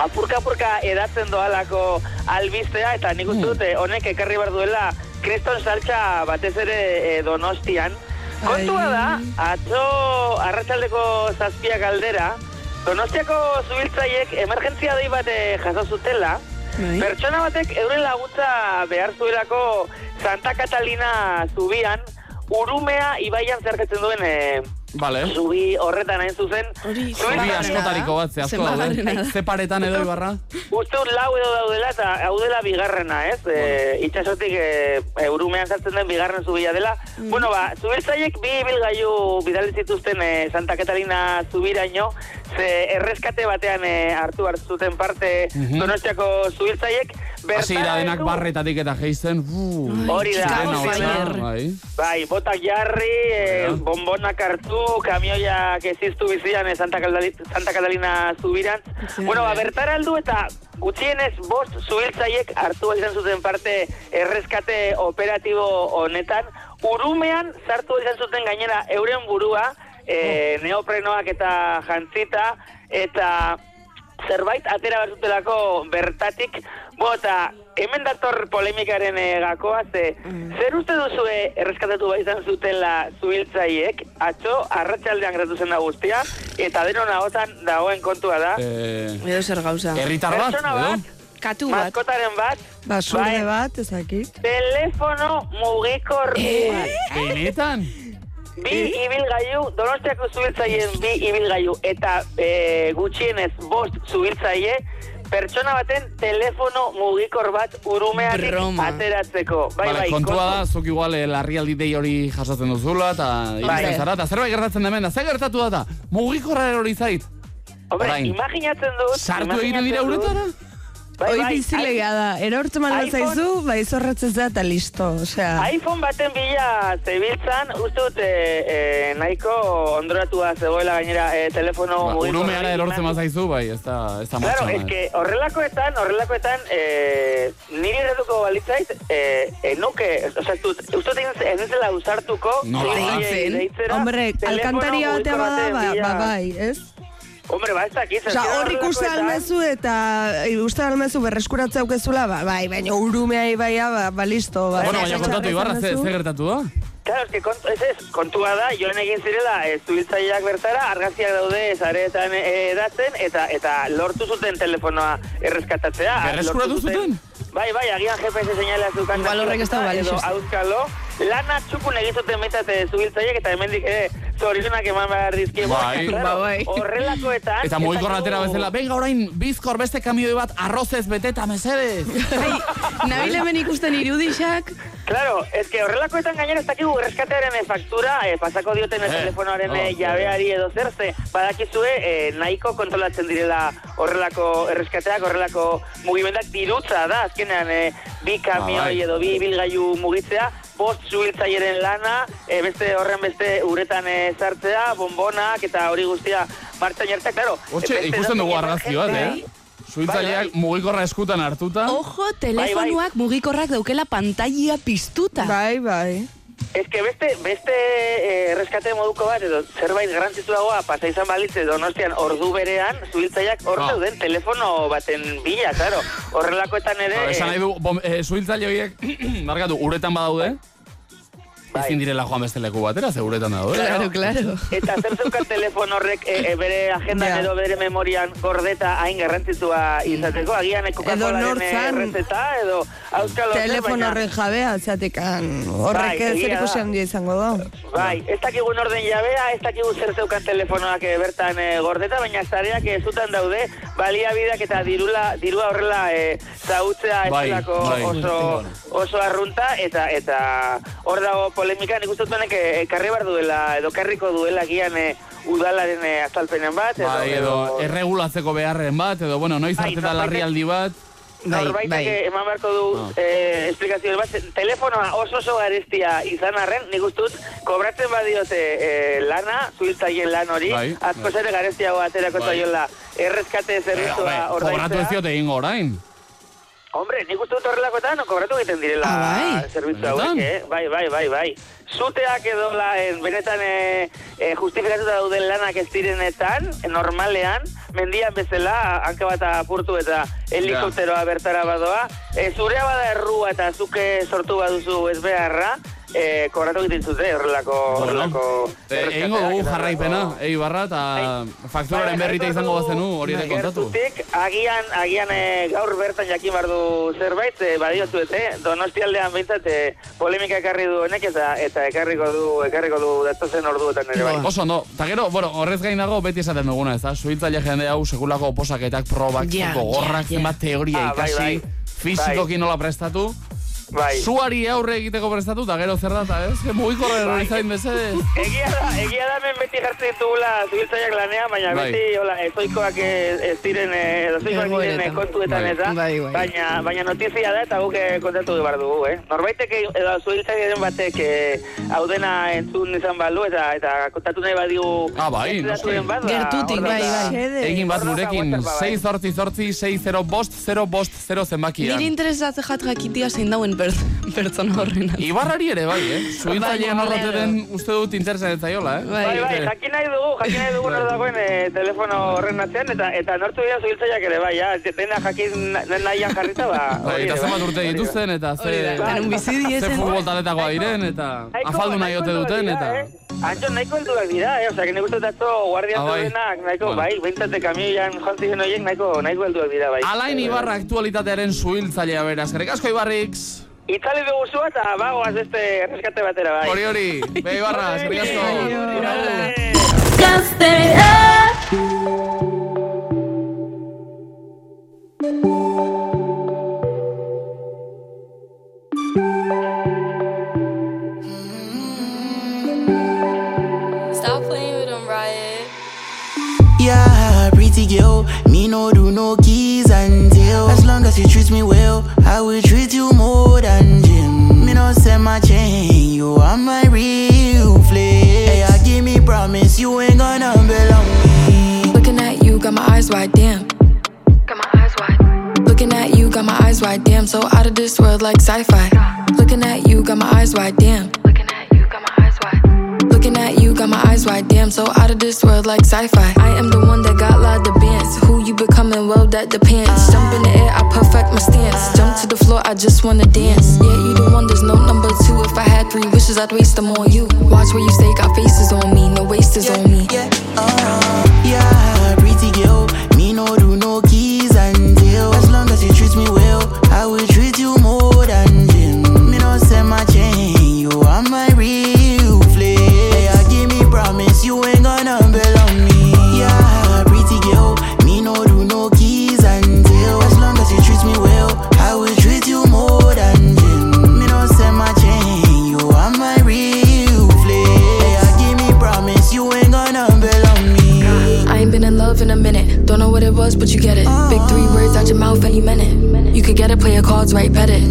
apurka-apurka edatzen doalako albistea, eta nik uste dute honek ekarri behar duela kriston saltza batez ere eh, donostian. Kontua da, atzo arratsaldeko zazpiak aldera, donostiako zubiltzaiek emergentzia dei bat eh, jaso zutela, pertsona batek euren laguntza behar zuelako Santa Catalina zubian, urumea ibaian zerketzen duen eh, Vale. zubi horretan hain zuzen. Zubi askotariko bat, ze asko daude. Ze paretan edo ibarra? Uste dut lau edo daudela eta hau dela bigarrena, ez? E, itxasotik e, urumean sartzen den bigarren zubia dela. Bueno, ba, zubiltzaiek bi bilgailu bidali zituzten e, Santa Catalina zubiraino, ze erreskate batean e, hartu hartzuten parte Mhm. donostiako zubiltzaiek. Hasi da denak barretatik eta geisten. Hori da, Bai. Bai, botak jarri, e, bombonak hartu, kamioiak eziztu bizian e, Santa, Catalina, Santa Catalina zubiran. bueno, ba, bertara aldu eta gutxienez bost zubiltzaiek hartu izan zuten parte erreskate operatibo honetan. Urumean sartu izan zuten gainera euren burua, e, neoprenoak eta jantzita, eta zerbait atera berzutelako bertatik, bo, eta hemen dator polemikaren e, gakoa, ze, zer uste duzue erreskatatu bai izan zutela zubiltzaiek, atzo, arratsaldean gertatu zen da guztia, eta denon ahotan dagoen kontua da. Eh, Edo zer gauza. Herritar bat, Pertsona bat, Katu bat. maskotaren bat, Basurde bai, bat, ezakit. telefono mugikor bat. Benetan? Bi ibilgailu, donostiako zubiltzaien bi ibilgailu eta e, gutxienez bost zubiltzaie, pertsona baten telefono mugikor bat urumeatik Broma. ateratzeko. Bai, Vale, bai, kontua da, zuk igual eh, larrialdi dei hori jasotzen duzula, eta Bai. zara, eta zerbait gertatzen demen, da, zer gertatu da, mugikorra hori zait? Hombre, imaginatzen dut... Sartu egiten dira uretara? Bai, Hoi bai, bizilega da, erortzen manda zaizu, bai zorratzez da eta listo, osea. iPhone baten bila zebiltzan, uste dut e, e, nahiko onduratua zegoela gainera e, telefono Ba, mugikorra. Urumeara erortzen mazaizu, bai, ez da, ez da Claro, martxan, es que horrelakoetan, horrelakoetan, eh, niri ereduko balitzait, eh, enuke, ez dut, uste dut ez zela usartuko, zubitzaiei deitzera, Hombre, alkantaria batea bada, ba, ba, bai, ez? Hombre, ba, ez dakit. Osa, hor ikuste almezu eta e, uste almezu berreskuratze aukezula, ba, bai, baina urumea ibaia, ba, ba, listo. Ba, Bueno, baina kontatu ibarra, ze, ze gertatu da? Claro, es que kontu, ez ez, kontua da, joan egin zirela, e, zubiltzaileak bertara, argazkiak daude zareetan edatzen, eta eta lortu zuten telefonoa erreskatatzea. Berreskuratu Lortu zuten? Bai, bai, agian GPS seinalea zukan. Igual horrek ez da edo balixo. Auskalo, lana txukun egin zuten meitat e, zubiltzaileak, eta hemendik ere zorionak eman behar dizkiegu. Bai. Claro, Ba, bai. Horrelakoetan... Eta mugikorra atera bezala, venga orain bizkor beste kamioi bat arrozez beteta mesedez. Nabil hemen ikusten irudixak. Claro, es que horrelakoetan gainera ez dakigu erreskatearen eh, faktura, eh, pasako dioten eh, Eh, telefonoaren no, eh, eh. jabeari edo zerze, badakizue eh, nahiko kontrolatzen direla horrelako erreskateak, horrelako mugimendak dirutza da, azkenean eh, bi kamioi bai. edo bi bilgailu mugitzea, bost zuhiltzaieren lana, eh, beste horren beste uretan eh, sartzea, bombonak eta hori guztia martxan jartzea, claro. Hortxe, ikusten dugu argazki bat, emergentzia- eh? Suitzaileak mugikorra eskutan hartuta. Ojo, telefonuak mugikorrak daukela pantalla piztuta. Bai, bai. Ez que beste, beste eh, erreskate moduko bat, edo zerbait garrantzitsuagoa pasa izan balitze donostian ordu berean, zuhiltzaileak hor Ah. dauden telefono baten bila, claro. Horrelakoetan ere... Ba, Esan nahi du, bom, e, suhiltzaile horiek, markatu, uretan badaude, ezin direla joan beste leku batera, ze uretan daude. Claro, claro. Eta zer zeukan telefono horrek e, e, bere agendan Ja. edo bere memorian gordeta hain garrantzitsua izateko, agian e, Coca-Colaren nortzan- errezeta edo auskalo Telefono horren jabea, zatekan horrek Bai, ez zer ikusi handia izango da. Bai, ez dakigu orden jabea, ez dakigu zer zeukan telefonoak eh, bertan eh, gordeta, baina zareak eh, zutan daude, baliabideak eta dirula, dirua horrela eh, zautzea ez Bai, bai. oso, oso arrunta, eta eta hor dago polemika, nik uste dut honek eh, ekarri bar duela, edo karriko duela gian eh, udalaren eh, azalpenen bat, edo, Bai, edo erregulatzeko beharren bat, edo, bueno, noiz Bai, arte da norbaitek- larrialdi bat. Norbaitek eh, eman beharko du Ah. eh, esplikazio bat, telefonoa oso oso garestia izan arren, nik uste dut, kobratzen badiote eh, lana, zuhiltzaien lan hori, Bai, asko bai. zere garestiago aterako Bai. zaiola erreskate zerbitzua Eh, Kobratu ez ordaintzea. diote egingo orain. Hombre, nik uste dut horrelakoetan kobratu egiten direla Ah, bai? zerbitzu hauek, eh? Bai, bai, bai, bai. Zuteak edo la, en, benetan e, e, justifikatuta dauden lanak ez direnetan, normalean, mendian bezala, hanka bat apurtu eta helikopteroa bertara badoa, e, zurea bada errua eta zuke sortu baduzu ez beharra, e, kobratu egiten zute horrelako... horrelako Eh, Egingo dugu jarraipena, eibarra, eta fakturaren berrita izango bazenu hori ere kontatu. Gertutik, agian, agian e, gaur bertan jakin bar du zerbait, e, badiotu ez, eh? Donostialdean behintzat e, polemika ekarri du honek eta eta ekarriko du, ekarriko du datozen orduetan ere bai. Oso, no, eta gero, bueno, horrez gain dago beti esaten duguna, ez da? Suhiltzaile jende hau sekulako oposaketak, probak, gogorrak, ja, ja. zenbat teoria Ah, bai, ikasi, bai. fizikoki nola prestatu, Bai. Suari aurre egiteko prestatu, eta gero zer data, ez? Que mugikorra erori zain bezedez. Egia da, egia da hemen beti jartzen ditugula zubiltzaiak lanean, baina Bai. beti hola, ezoikoak ez, ez diren, eh, edo ezoikoak diren eh, kontuetan Bai, ez da, bai, bai. baina, baina notizia da eta guk eh, kontatu behar dugu, eh? Norbaitek eh, edo zubiltzaiaren batek eh, hau dena entzun izan balu eta eta kontatu nahi badigu Ah, bai, ez noski. bat, ba, Gertutik, bai, bai. Egin bat gurekin, WhatsAppa, bai. 6 zortzi zortzi, 6 0 bost, 0 bost, 0 zenbakian. Niri interesatze jat jakitia zein dauen per, pertsona horren. Ibarrari ere bai, eh? Suhiltzailean Bai, horrete den uste dut interesan zaiola, eh? Bai, bai, jakin nahi dugu, jakin nahi dugu nor dagoen eh, telefono horren atzean, eta eta nortu dira zuhiltzaiak ere, bai, ja, dena jakin na- nahian jarrita, ba. Bai, hori eta ere, zenbat bai. urte dituzten, eta ze. Eta non bizi ze diesen. futbol taletakoa diren, eta afaldu nahi ote duten, eta... eh? Antxo, nahiko helduak dira, eh? Osea, que nik uste dut atzo guardian Ah, bai. nahiko, bai, behintzate kamioian joan ziren horiek, nahiko, nahiko helduak dira, bai. Alain Ibarra aktualitatearen suhiltzailea beraz. Gerrik asko Ibarrix! Itzali dugu zua eta bagoaz beste erreskate batera, bai. Hori hori, be Ibarra, eskerrik asko! Stop playing with them, Riot. Yeah, pretty girl, me no do no keys and tail. As long as you treat me well, I will treat you more than gym. Me no send my chain, you are my real flame. Yeah, give me promise you ain't gonna belong me. Looking at you, got my eyes wide, damn. Got my eyes wide. Looking at you, got my eyes wide, damn. So out of this world like sci-fi. Looking at you, got my eyes wide, damn. Looking at you, got my eyes wide, damn. So out of this world like sci-fi. I am the one that got of bands. Who you becoming? Well, that depends. Jump in the air, I perfect my stance. Jump to the floor, I just wanna dance. Yeah, you the one, there's no number two. If I had three wishes, I'd waste them on you. Watch where you stay, got faces on me, no wasters on me. Uh, yeah, pretty girl, me no do no keys was, but you get it. Big three words out your mouth any minute. You could get it, play your cards right, bet it.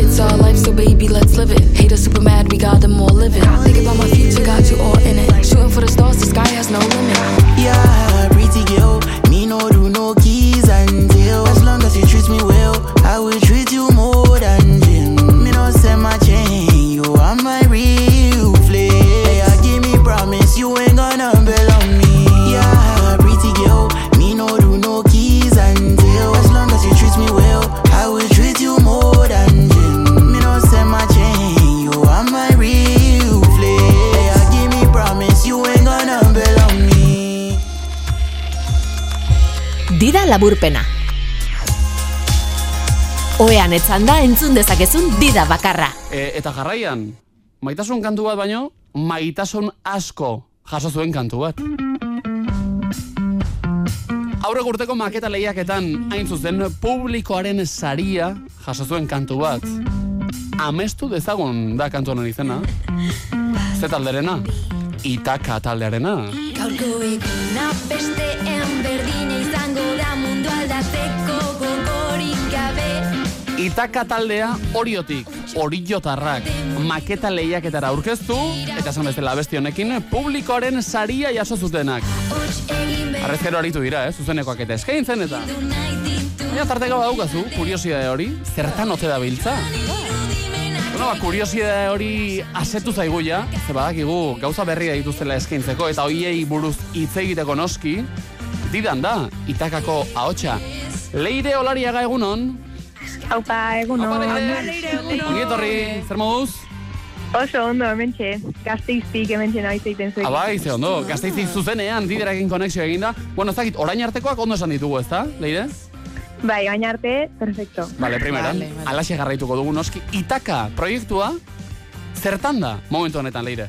It's our life, so baby, let's live it. Haters super mad, we got them all living. Think about my future, got you all in it. Shooting for the stars, the sky has no limit. Yeah, pretty girl. Me no do Dida laburpena. Oean etzan da entzun dezakezun dida bakarra. E, eta jarraian, maitasun kantu bat baino, maitasun asko jaso zuen kantu bat. Aurrek urteko maketa lehiaketan hain zuzen publikoaren saria jaso zuen kantu bat. Amestu dezagun da kantu honen izena. Ze talderena? Itaka taldearena. Gaurko eguna besteen berdina izango aldatzeko gogorik gabe. Itaka taldea oriotik, oriotarrak, maketa lehiaketara aurkeztu, eta esan bezala abesti honekin, publikoaren saria jaso zutenak. Arrezkero aritu dira, eh, zuzenekoak eta eskaintzen eta... Baina tarteko badaukazu, kuriosidade hori, zertan ote da biltza. Bueno, ba, kuriosidade hori asetu zaigu ja, ze badakigu gauza berria dituztela eskaintzeko, eta hoiei buruz hitz egiteko noski, didan da, itakako ahotsa. Leire olariaga egunon, Aupa, egunon. ongi etorri, zer moduz? Oso ondo, hementxe. Gazteiztik hementxe nahi zeiten zuek. Abai, ze ondo, gazteizik zuzenean, diderakin konexio eginda. Bueno, ez dakit, orain artekoak ondo esan ditugu, ez da, Leire? Bai, baina arte, perfecto. Vale, primeran, vale, vale. alaxe garraituko dugu noski. Itaka proiektua, zertan da, momentu honetan, Leire?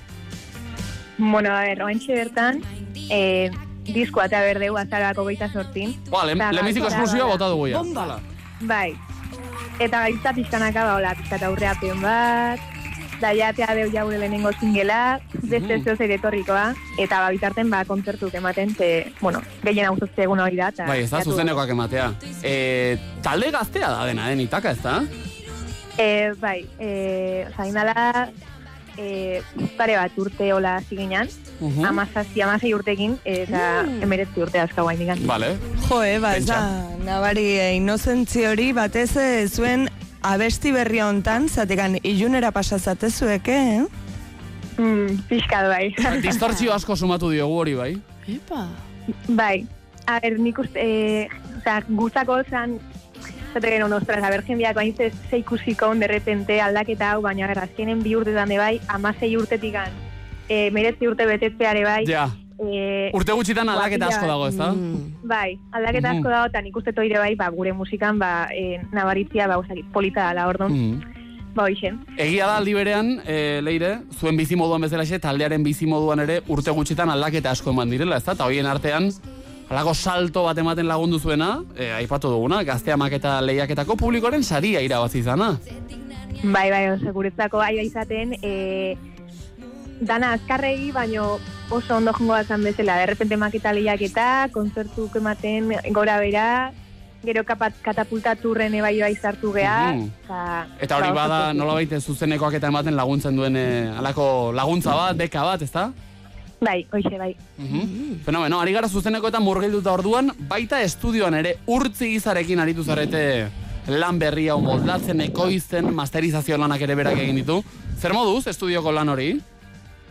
Bueno, a ver, oantxe bertan, eh, diskoa eta berdeu azarako geita sortin. Ba, le, lemiziko esklusioa bota dugu ya. Hala. Bai. Eta gaitza pixkanaka ba, hola, pixkat aurreapen bat, da jatea deu jaure lehenengo zingela, beste Mhm. zeo zer etorrikoa, eta ba, bitarten ba, kontzertuk ematen, ze, bueno, gehien hau egun hori da. eta Bai, ez da zuzenekoak ematea. E, talde gaztea da dena, den itaka, ez da? E, bai, e, oza, indala, e, pare bat urte hola ziginan, Mhm. amazazzi, amazai urtekin, eta Mm. emeretzi urte azkau hain digan. Vale. Jo, eh, ba, ez da, nabari eh, inozentzi hori batez eh, zuen abesti berri hontan, zatekan ilunera pasazatezuek, eh? Mm, pixkat bai. Distortzio asko sumatu diogu hori, bai? Epa. Bai, a ber, nik uste, e, oza, gustako zan, zate gero, ostras, a ber, jendeak bain ze, ze ikusiko, de repente, aldaketa hau, baina, ber, azkenen bi urtetan de bai, amasei urtetik gan, e, meretzi urte betetzeare bai, Ja. e, Urte gutxitan aldaketa asko dago, ez da? Bai, aldaketa Mhm. asko dago, eta nik uste toire bai, ba, gure musikan, ba, e, nabaritzia, ba, osaki, polita dala, orduan, Mhm. ba, hoixen. Egia da aldi berean, e, Leire, zuen bizimoduan bezalaxe, taldearen bizimoduan ere urte gutxitan aldaketa asko eman direla, ez da? Eta hoien artean, Halako salto bat ematen lagundu zuena, e, aipatu duguna, gaztea maketa lehiaketako publikoaren saria irabazi izana. Bai, bai, oso, guretzako aia izaten, e, dana azkarregi, baino oso ondo jongo bazan bezala, de repente maketa lehiaketa, kontzertuk ematen gora bera, gero kapat, katapultaturren ebai bai sartu geha, Mhm. eta... Eta hori ba, bada, nola baite zuzenekoak eta ematen laguntzen duen e, halako laguntza bat, beka bat, ez da? Bai, hoxe, bai. Mhm. Fenomeno, ari gara zuzeneko eta murgilduta orduan, baita estudioan ere urtzi izarekin aritu zarete lan berri hau moldatzen, ekoizten, masterizazio lanak ere berak egin ditu. Zer moduz, estudioko lan hori?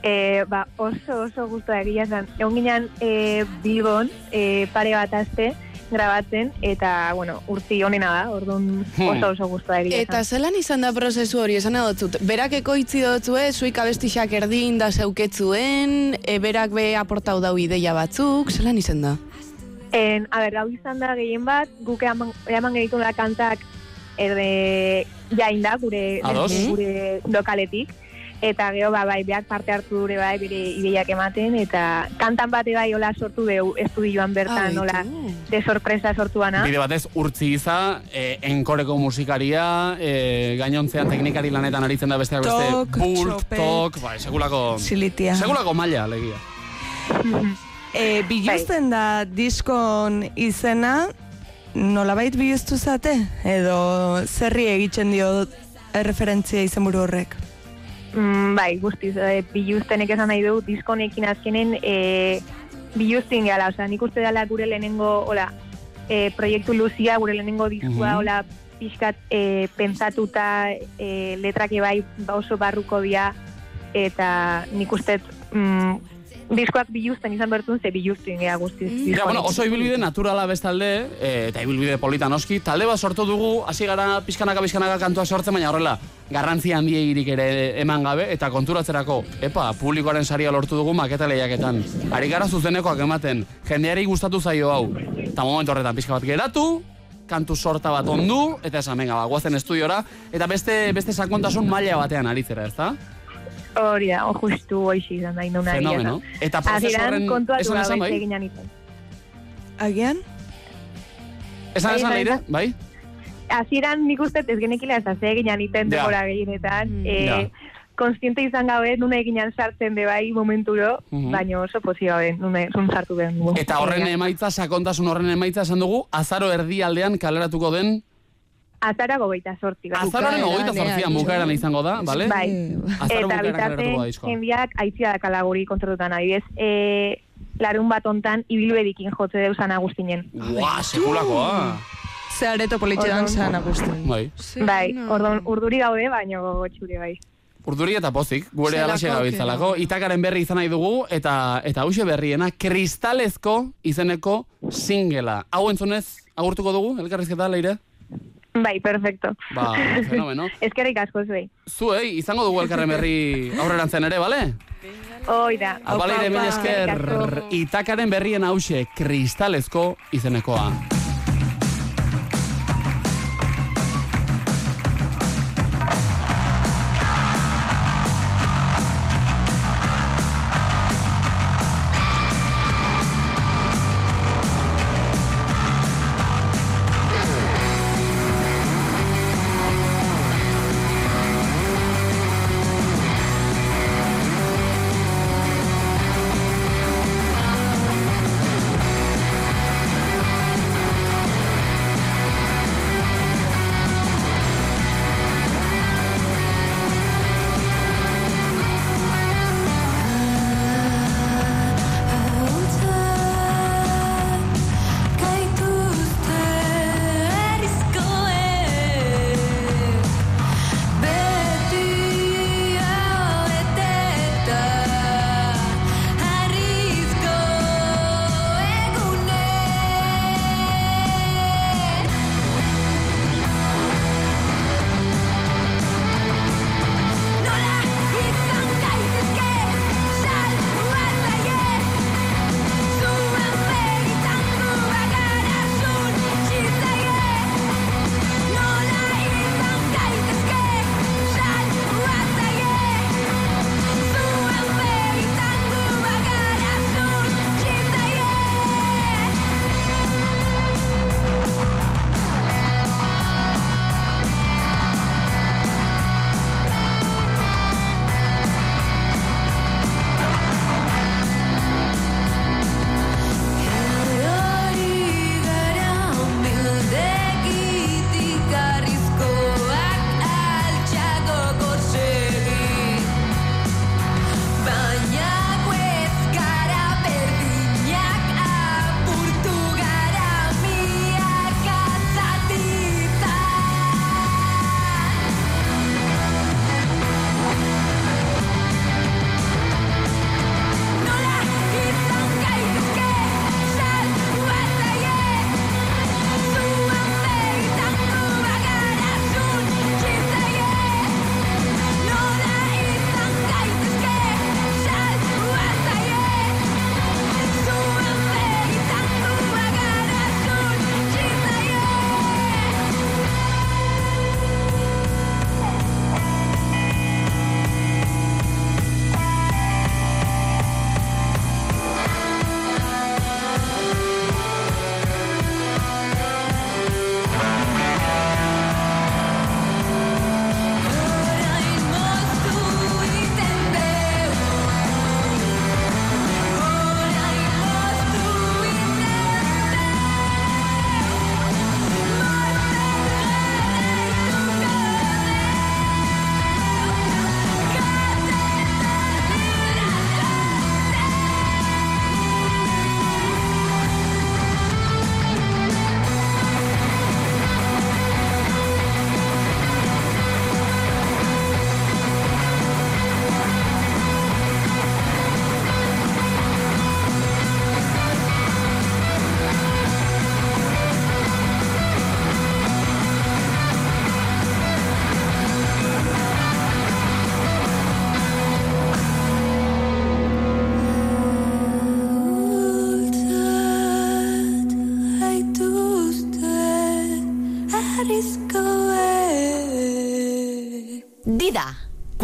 E, ba, oso, oso gustu egia zen. Egon ginen e, Bilbon, e, pare bat aste, grabatzen, eta, bueno, urti honena da, orduan Hmm. oso oso gustu egia Eta zelan izan da prozesu hori, esan adotzut, berak ekoitzi dotzue, zuik abestixak erdin da zeuketzuen, e, berak be aportau dau ideia batzuk, zelan izan da? En, a ber, hau izan da gehien bat, guk eman, eman gehitu da kantak erde jain da, gure, gure lokaletik. Eta gero, ba, bai, beak parte hartu dure bai, bere ideiak ematen, eta kantan bate bai, hola sortu deu estudioan bertan, Ah, hola, de sorpresa sortu bana. Bide batez, urtzi iza, e, enkoreko musikaria, e, gainontzean teknikari lanetan aritzen da besteak beste, Tok, txope. tok, bai, segulako... Silitia. Segulako maila, legia. E, biluzten da diskon izena, nolabait biluztu zate? Edo zerri egiten dio erreferentzia izenburu horrek? Mm, bai, guztiz, e, biluztenek esan nahi du, diskonekin azkenen e, biluztin gala, osea, nik uste dela gure lehenengo, hola, e, proiektu luzia, gure lehenengo diskua, Mhm. hola, pixkat e, pentsatuta e, letrake bai ba oso barruko dira, eta nik uste mm, diskoak biluzten izan bertun, ze biluztin gea guztiz. Ja, bueno, oso ibilbide naturala bestalde, e, eta ibilbide polita noski, talde bat sortu dugu, hasi gara pizkanaka pizkanaka kantua sortzen, baina horrela, garrantzia handiegirik ere eman gabe, eta konturatzerako, epa, publikoaren saria lortu dugu maketa lehiaketan. Ari gara zuzenekoak ematen, jendeari gustatu zaio hau. Eta momentu horretan pizka bat geratu, kantu sorta bat ondu, eta esan, venga, ba, guazen estudiora, eta beste, beste sakontasun maila batean aritzera, ezta? Hori da, o justu hoixi izan da, induna Fenomeno. Eta prozesu horren kontuatu esan gabe esan, bai? zer egin nintzen. Agian? Esan Bai, esan bai, leire, bai? Hasieran nik uste ez genekila ez ze egin nintzen Ja. denbora gehienetan. E, Ja. Konstiente izan gabe, nuna eginan sartzen de bai momenturo, Mhm. baina oso pozio gabe, nuna zun sartu behar dugu. Eta horren emaitza, sakontasun horren emaitza esan dugu, azaro erdialdean kaleratuko den Azarako goita sorti. bai. Azaroaren hogeita zortzian bukaeran izango da, bale? Bai. Eta bitarte, kaleratuko da diskoa. jendeak aitzia dakala guri kontzertutan adibidez. E, larun bat ontan, ibilbedikin jotze deuzan agustinen. Ua, sekulakoa. Ze areto politxedan Orduan- zan Agustin. Bai. Bai, ordon, urduri gaude, baina gogotxure bai. Urduri eta pozik, gure alaxe gabiltzalako. Itakaren berri izan nahi dugu, eta eta hause berriena, kristalezko izeneko singela. Hau entzunez, agurtuko dugu, elkarrizketa, leire? Bai, perfecto. Ba, fenomeno. Eskerrik asko zuei. Zuei, izango dugu elkarren berri aurrerantzen ere, bale? Hoi da. Hau baleire, mila esker, itakaren berrien hause, kristalezko izenekoa.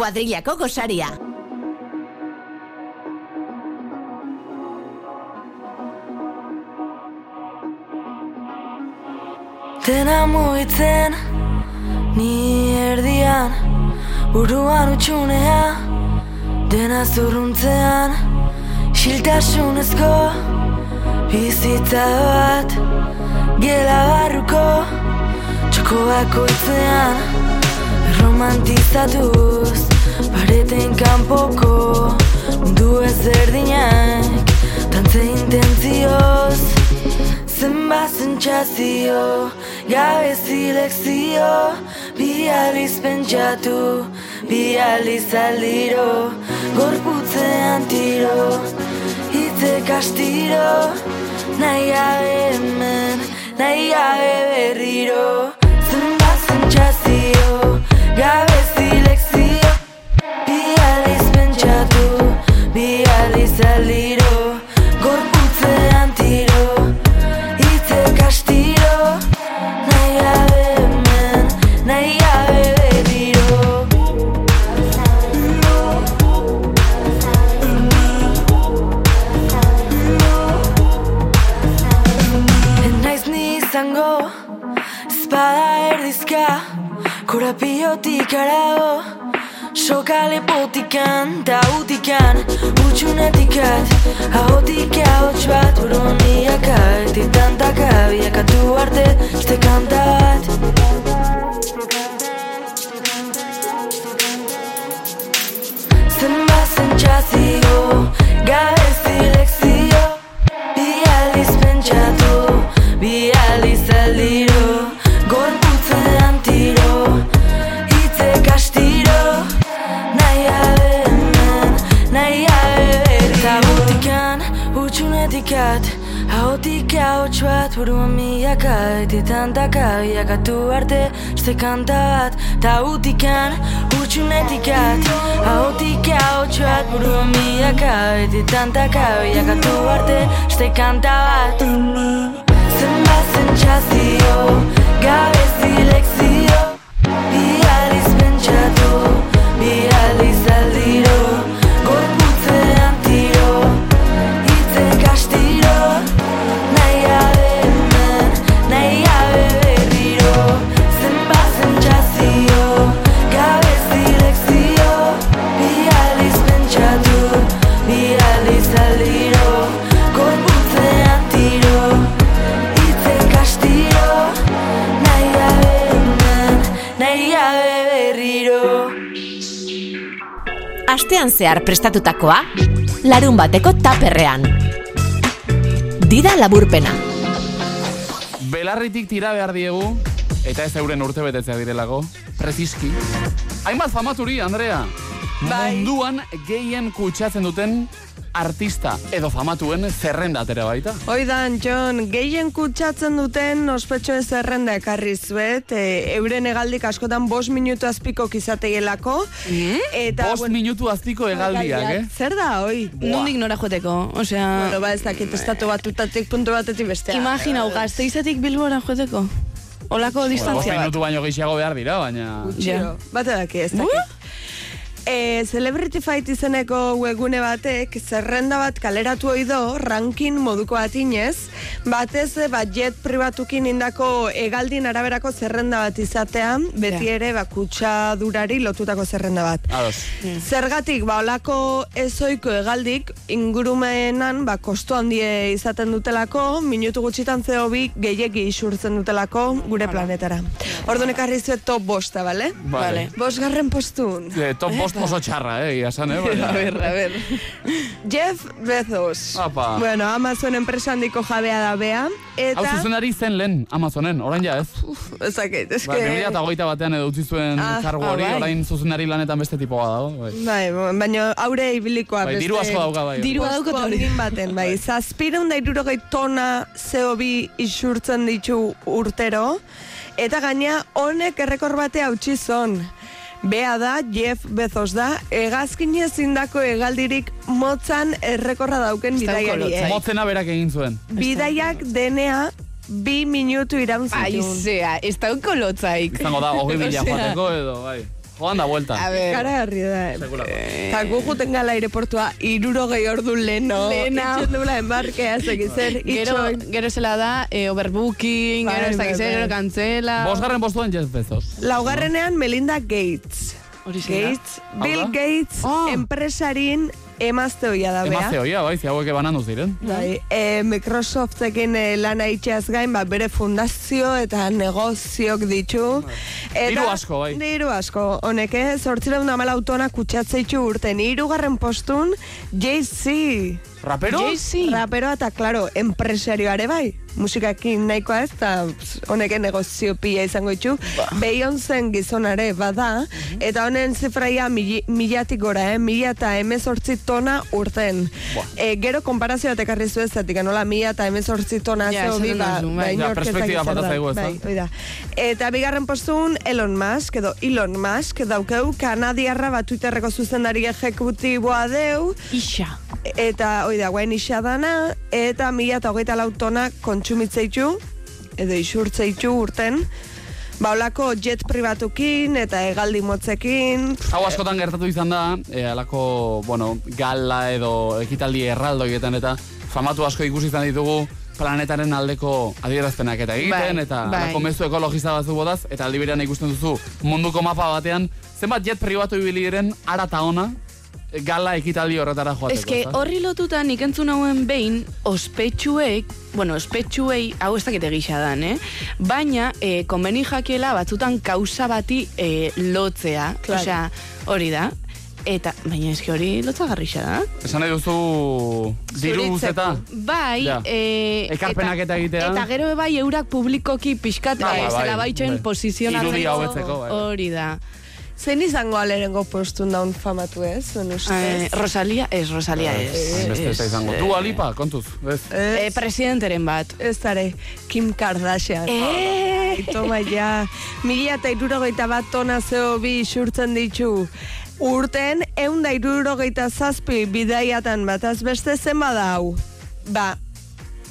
Kuadrillako gosaria. Dena mugitzen Ni erdian Buruan utxunea Dena zurruntzean Xiltasunezko Bizitza bat Gela barruko Txoko bakoitzean Romantizatuz Pareten kanpoko Mundu ezberdinak Tantze intentzioz Zenbat sentsazio, gabe zilekzio, bi aliz pentsatu, bi aliz aldiro, gorputzean tiro, hitzek astiro, nahi gabe hemen, nahi gabe berriro. Kanta bat Ta utikan, utxunetikat Ahotik ahots bat, buruan milaka Etitantaka, biakatu arte, este kanta bat. Zenbat sentsazio, gabe zilekzio Astean zehar prestatutakoa, larun bateko taperrean. Dida laburpena. Belarritik tira behar diegu, eta ez euren urte betetzea direlako, preziski. Hainbat famaturi, Andrea. Munduan gehien kutsatzen duten artista edo famatuen zerrenda atera baita. Oidan, John, gehien kutsatzen duten ospetxoen zerrenda ekarri zuet, e, euren egaldik askotan bost minutu azpiko kizategelako. Eta, Bost minutu azpiko hegaldiak, eh? Zer da, oi? Nondik nora joateko, osea... Bueno, ba, ez dakit estatu batutatik puntu batetik bestea. Imaginau, gazteizetik bilbora joateko. Olako Bueno, distantzia bat. minutu baino gehiago behar dira, baina... Gutxio. Bate daki, ez dakit. E, Celebrity Fight izeneko webgune batek zerrenda bat kaleratu ohi do ranking moduko batinez, batez e, bat jet pribatukin indako egaldin araberako zerrenda bat izatean, beti ere ba, kutsadurari lotutako zerrenda bat. Ados. Zergatik, ba, olako ezoiko hegaldik ingurumenan, ba, kostu handie izaten dutelako, minutu gutxitan CO2 gehiegi isurtzen dutelako gure planetara. Orduan ekarri zuet top bosta, bale? Vale. Bosgarren postun. Eh, top bost oso txarra, eh, esan, eh? baina- A ver, a ver. Jeff Bezos. Apa. Bueno, Amazon enpresa handiko jabea da bea. Eta... Hau zuzendari zen lehen, Amazonen, orain ja ez. Ezakit, ez Ba, 2008 batean edo utzi zuen Ah, kargu ah, hori, bai. orain zuzendari lanetan beste tipoa dago. Bai. Bai, baina aure ibilikoa. Bai, diru asko dauka, bai. Dirua dauka dauka baten, bai. Zazpireun da irurogei tona CO2 isurtzen ditu urtero. Eta gaina honek errekor bate hautsi zon. Bea da, Jeff Bezos da, hegazkin ezindako hegaldirik motzan errekorra dauken bidaiari. eh. Motzena berak egin zuen. Bidaiak denea bi minutu iraun zituen. Aizea, ez dauko lotzaik. Izango da, hogei bila joateko edo, bai. Joan da vuelta. Karagarri da. Eta gu juten gala aireportua irurogei ordu leno. Lena. Itxen dula enbarkea, zekin zer. Gero, gero zela da, e, overbooking, gero bai, dakiz, bai. gero kantzela. Bosgarren postuan Jeff Bezos. Laugarrenean Melinda Gates. Gates, Bill Hau da? Gates, enpresarin emazte hoia da, bea. Emazte hoia, bai, zi hauek banandu ziren. Bai, e, Microsoftekin e, lana itxeaz gain, ba, bere fundazio eta negoziok ditu. Eta, Diru asko, bai. Diru asko, honek, eh? Zortzireun amala autona kutsatzeitu urten. Hirugarren postun, Jay-Z. Rapero? Jay-Z. Rapero eta, klaro, empresarioare bai. Musikakin nahikoa ez, eta pss, honeken negozio pila izango ditu. Beyoncé gizonare bada, eta honen zifraia mili- milatik gora, eh? Mila eta emezortzi tona urten. E, gero konparazio bat ekarri zu ez, zatik, nola mila eta emezortzi tona Ja, zeo esan bi, duen ba, ba, bai. Ja, perspektiba zer falta da. zaigu, ez? Bai. Eta bigarren postun Elon Musk, edo Elon Musk, daukeu, kanadiarra bat Twitterreko zuzendari ejekutiboa deu. Ixa. Eta, hoi da, guain isa dana, eta mila eta hogeita lau tona kontsumitzeitu, edo isurtzeitu urten, ba, holako jet pribatukin, eta hegaldi motzekin, Hau askotan gertatu izan da, e, alako, bueno, gala edo ekitaldi erraldoietan eta famatu asko ikusi izan ditugu planetaren aldeko adierazpenak eta egiten, Bai, eta bai. alako mezu ekologista batzu bodaz, eta aldi ikusten duzu munduko mapa batean, zenbat jet pribatu ibili diren ara eta ona, gala ekitaldi horretara joateko. Ez que ezta? horri lotuta nik entzun hauen behin, ospetsuek, bueno, ospetsuei, hau ez dakite gisa dan, eh? Baina, eh, konbeni jakiela batzutan kausa bati eh, lotzea. Claro. Osea, hori da. Eta, baina eski hori lotzagarrixa da. Esan nahi duzu diru eta... Bai, Ja. eh, Ekarpenak eta egitea. Eta gero bai eurak publikoki pixkat Bai, eh, bai, zela baitxen bai. posizionatzeko. Irudia hobetzeko, bai. Hori da. Zein izango alerengo postun daun famatu ez? Eh, Rosalia, ez, Rosalia ez. Beste ez izango. Ez, Du eh, alipa, kontuz. Ez. Eh, presidenteren bat. Ez dare, Kim Kardashian. Eh! Toma ja. Mila eta irurogeita bat tona zeo bi isurtzen ditu. Urten, eun da irurogeita zazpi bidaiatan bataz beste zen bada hau. Ba,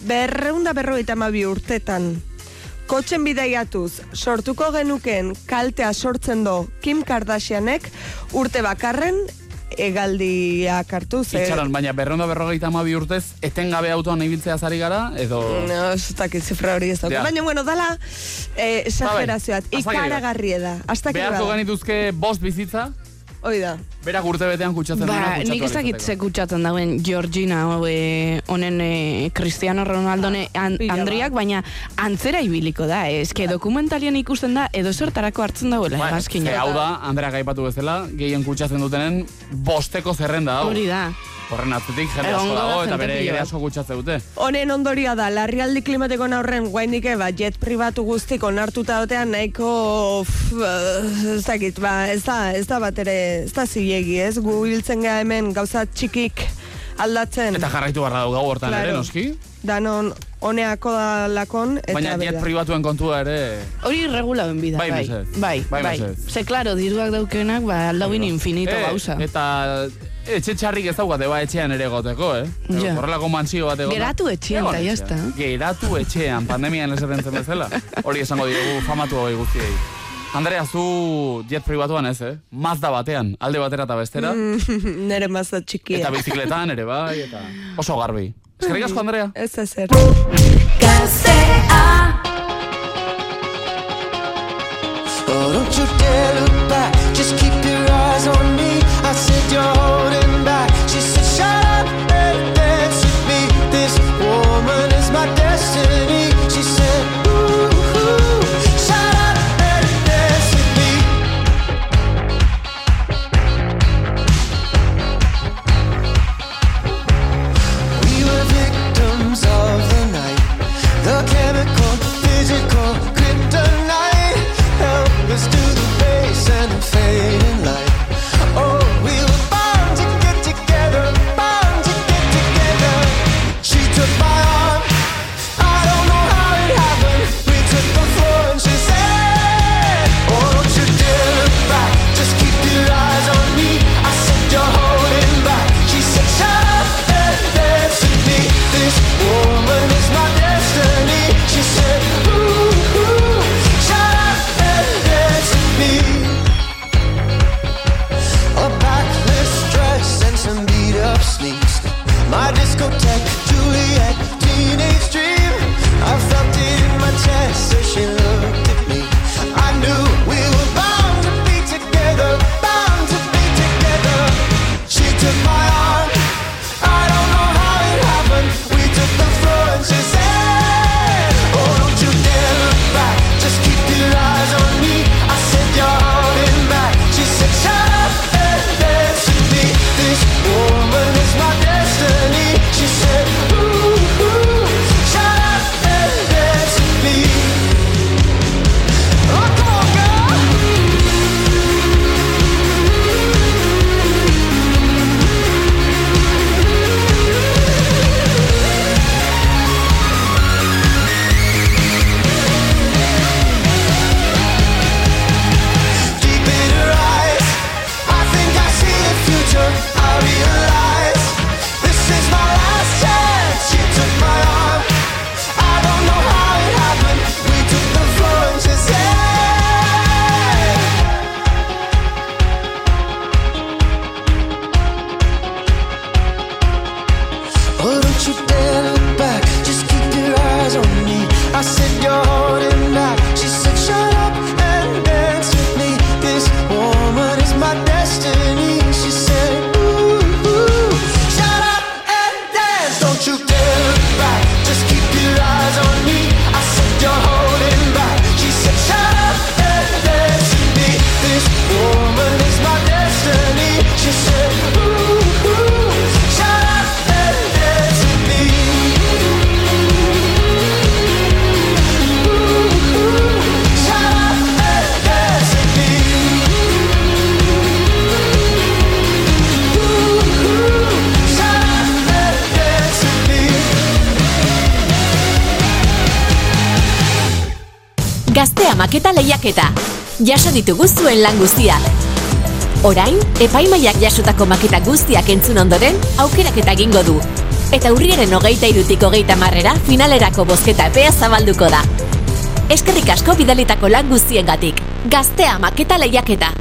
berreun da berrogeita mabi urtetan. Kotxen bidaiatuz, sortuko genuken kaltea sortzen do Kim Kardashianek urte bakarren egaldiak hartu ze... Itxaron, baina berrondo berrogeita amabi urtez, etengabe autoan ibiltzea zari gara, edo... No, ez dakit zifra hori ez. Ja. Baina, bueno, dala eh. Ba, bai, azake Ikaragarri da. Hasta que Beharko genituzke bost bizitza, Hoi da. berak urte betean kutsatzen Ba, kutsatu nik ez dakit ze kutsatzen dauen Georgina eh, honen eh, Cristiano Ronaldo an, pila Andriak, baina antzera ibiliko da, eh. eske dokumentalian ikusten da edo zertarako hartzen dauela Ba, hegazkina. ze hau da, Andreak aipatu bezala, gehien kutsatzen dutenen bosteko zerrenda hau. Hori da. Horren atzetik, jende asko dago, eta bere ere bat. asko kutsatzen dute. Honen ondorioa da, larrialdi klimatiko aurren guaindik ba, jet pribatu guztik onartuta dotean nahiko, eh, ez dakit, ba, ez da, ez da bat ere, ez da zilegi, ez, gu hiltzen ga hemen gauza txikik aldatzen. Eta jarraitu barra dau gau hortan ere, Claro. noski? Danon, honeako da lakon, eta Baina jet pribatuen kontua ere... Hori irregulaben bida, Bai, bai. Bai, Bai, bai. mesedez. Ze, klaro, diruak daukenak, ba, aldauin infinito Eh, gauza. Eta etxe txarrik ez daukate ba etxean ere goteko, eh? Ja. Horrelako mantsio bat egon. Geratu etxean, eta está. Geratu etxean, pandemian esaten zen bezala. Hori esango diogu famatu hori guztiei. Andrea, zu jet pribatuan ez, eh? Mazda batean, alde batera eta bestera. Mm, Nere mazda txikia. Eta bizikletan ere bai, eta oso garbi. Eskerrik asko, Andrea. Ez ezer. Oh, don't you dare jaso ditugu zuen lan guztia. Orain, epaimaiak jasotako maketa guztiak entzun ondoren, aukeraketa egingo du. Eta urriaren hogeita irutik hogeita marrera, finalerako bozketa epea zabalduko da. Eskerrik asko bidalitako lan guztiengatik. Gaztea maketa lehiaketa.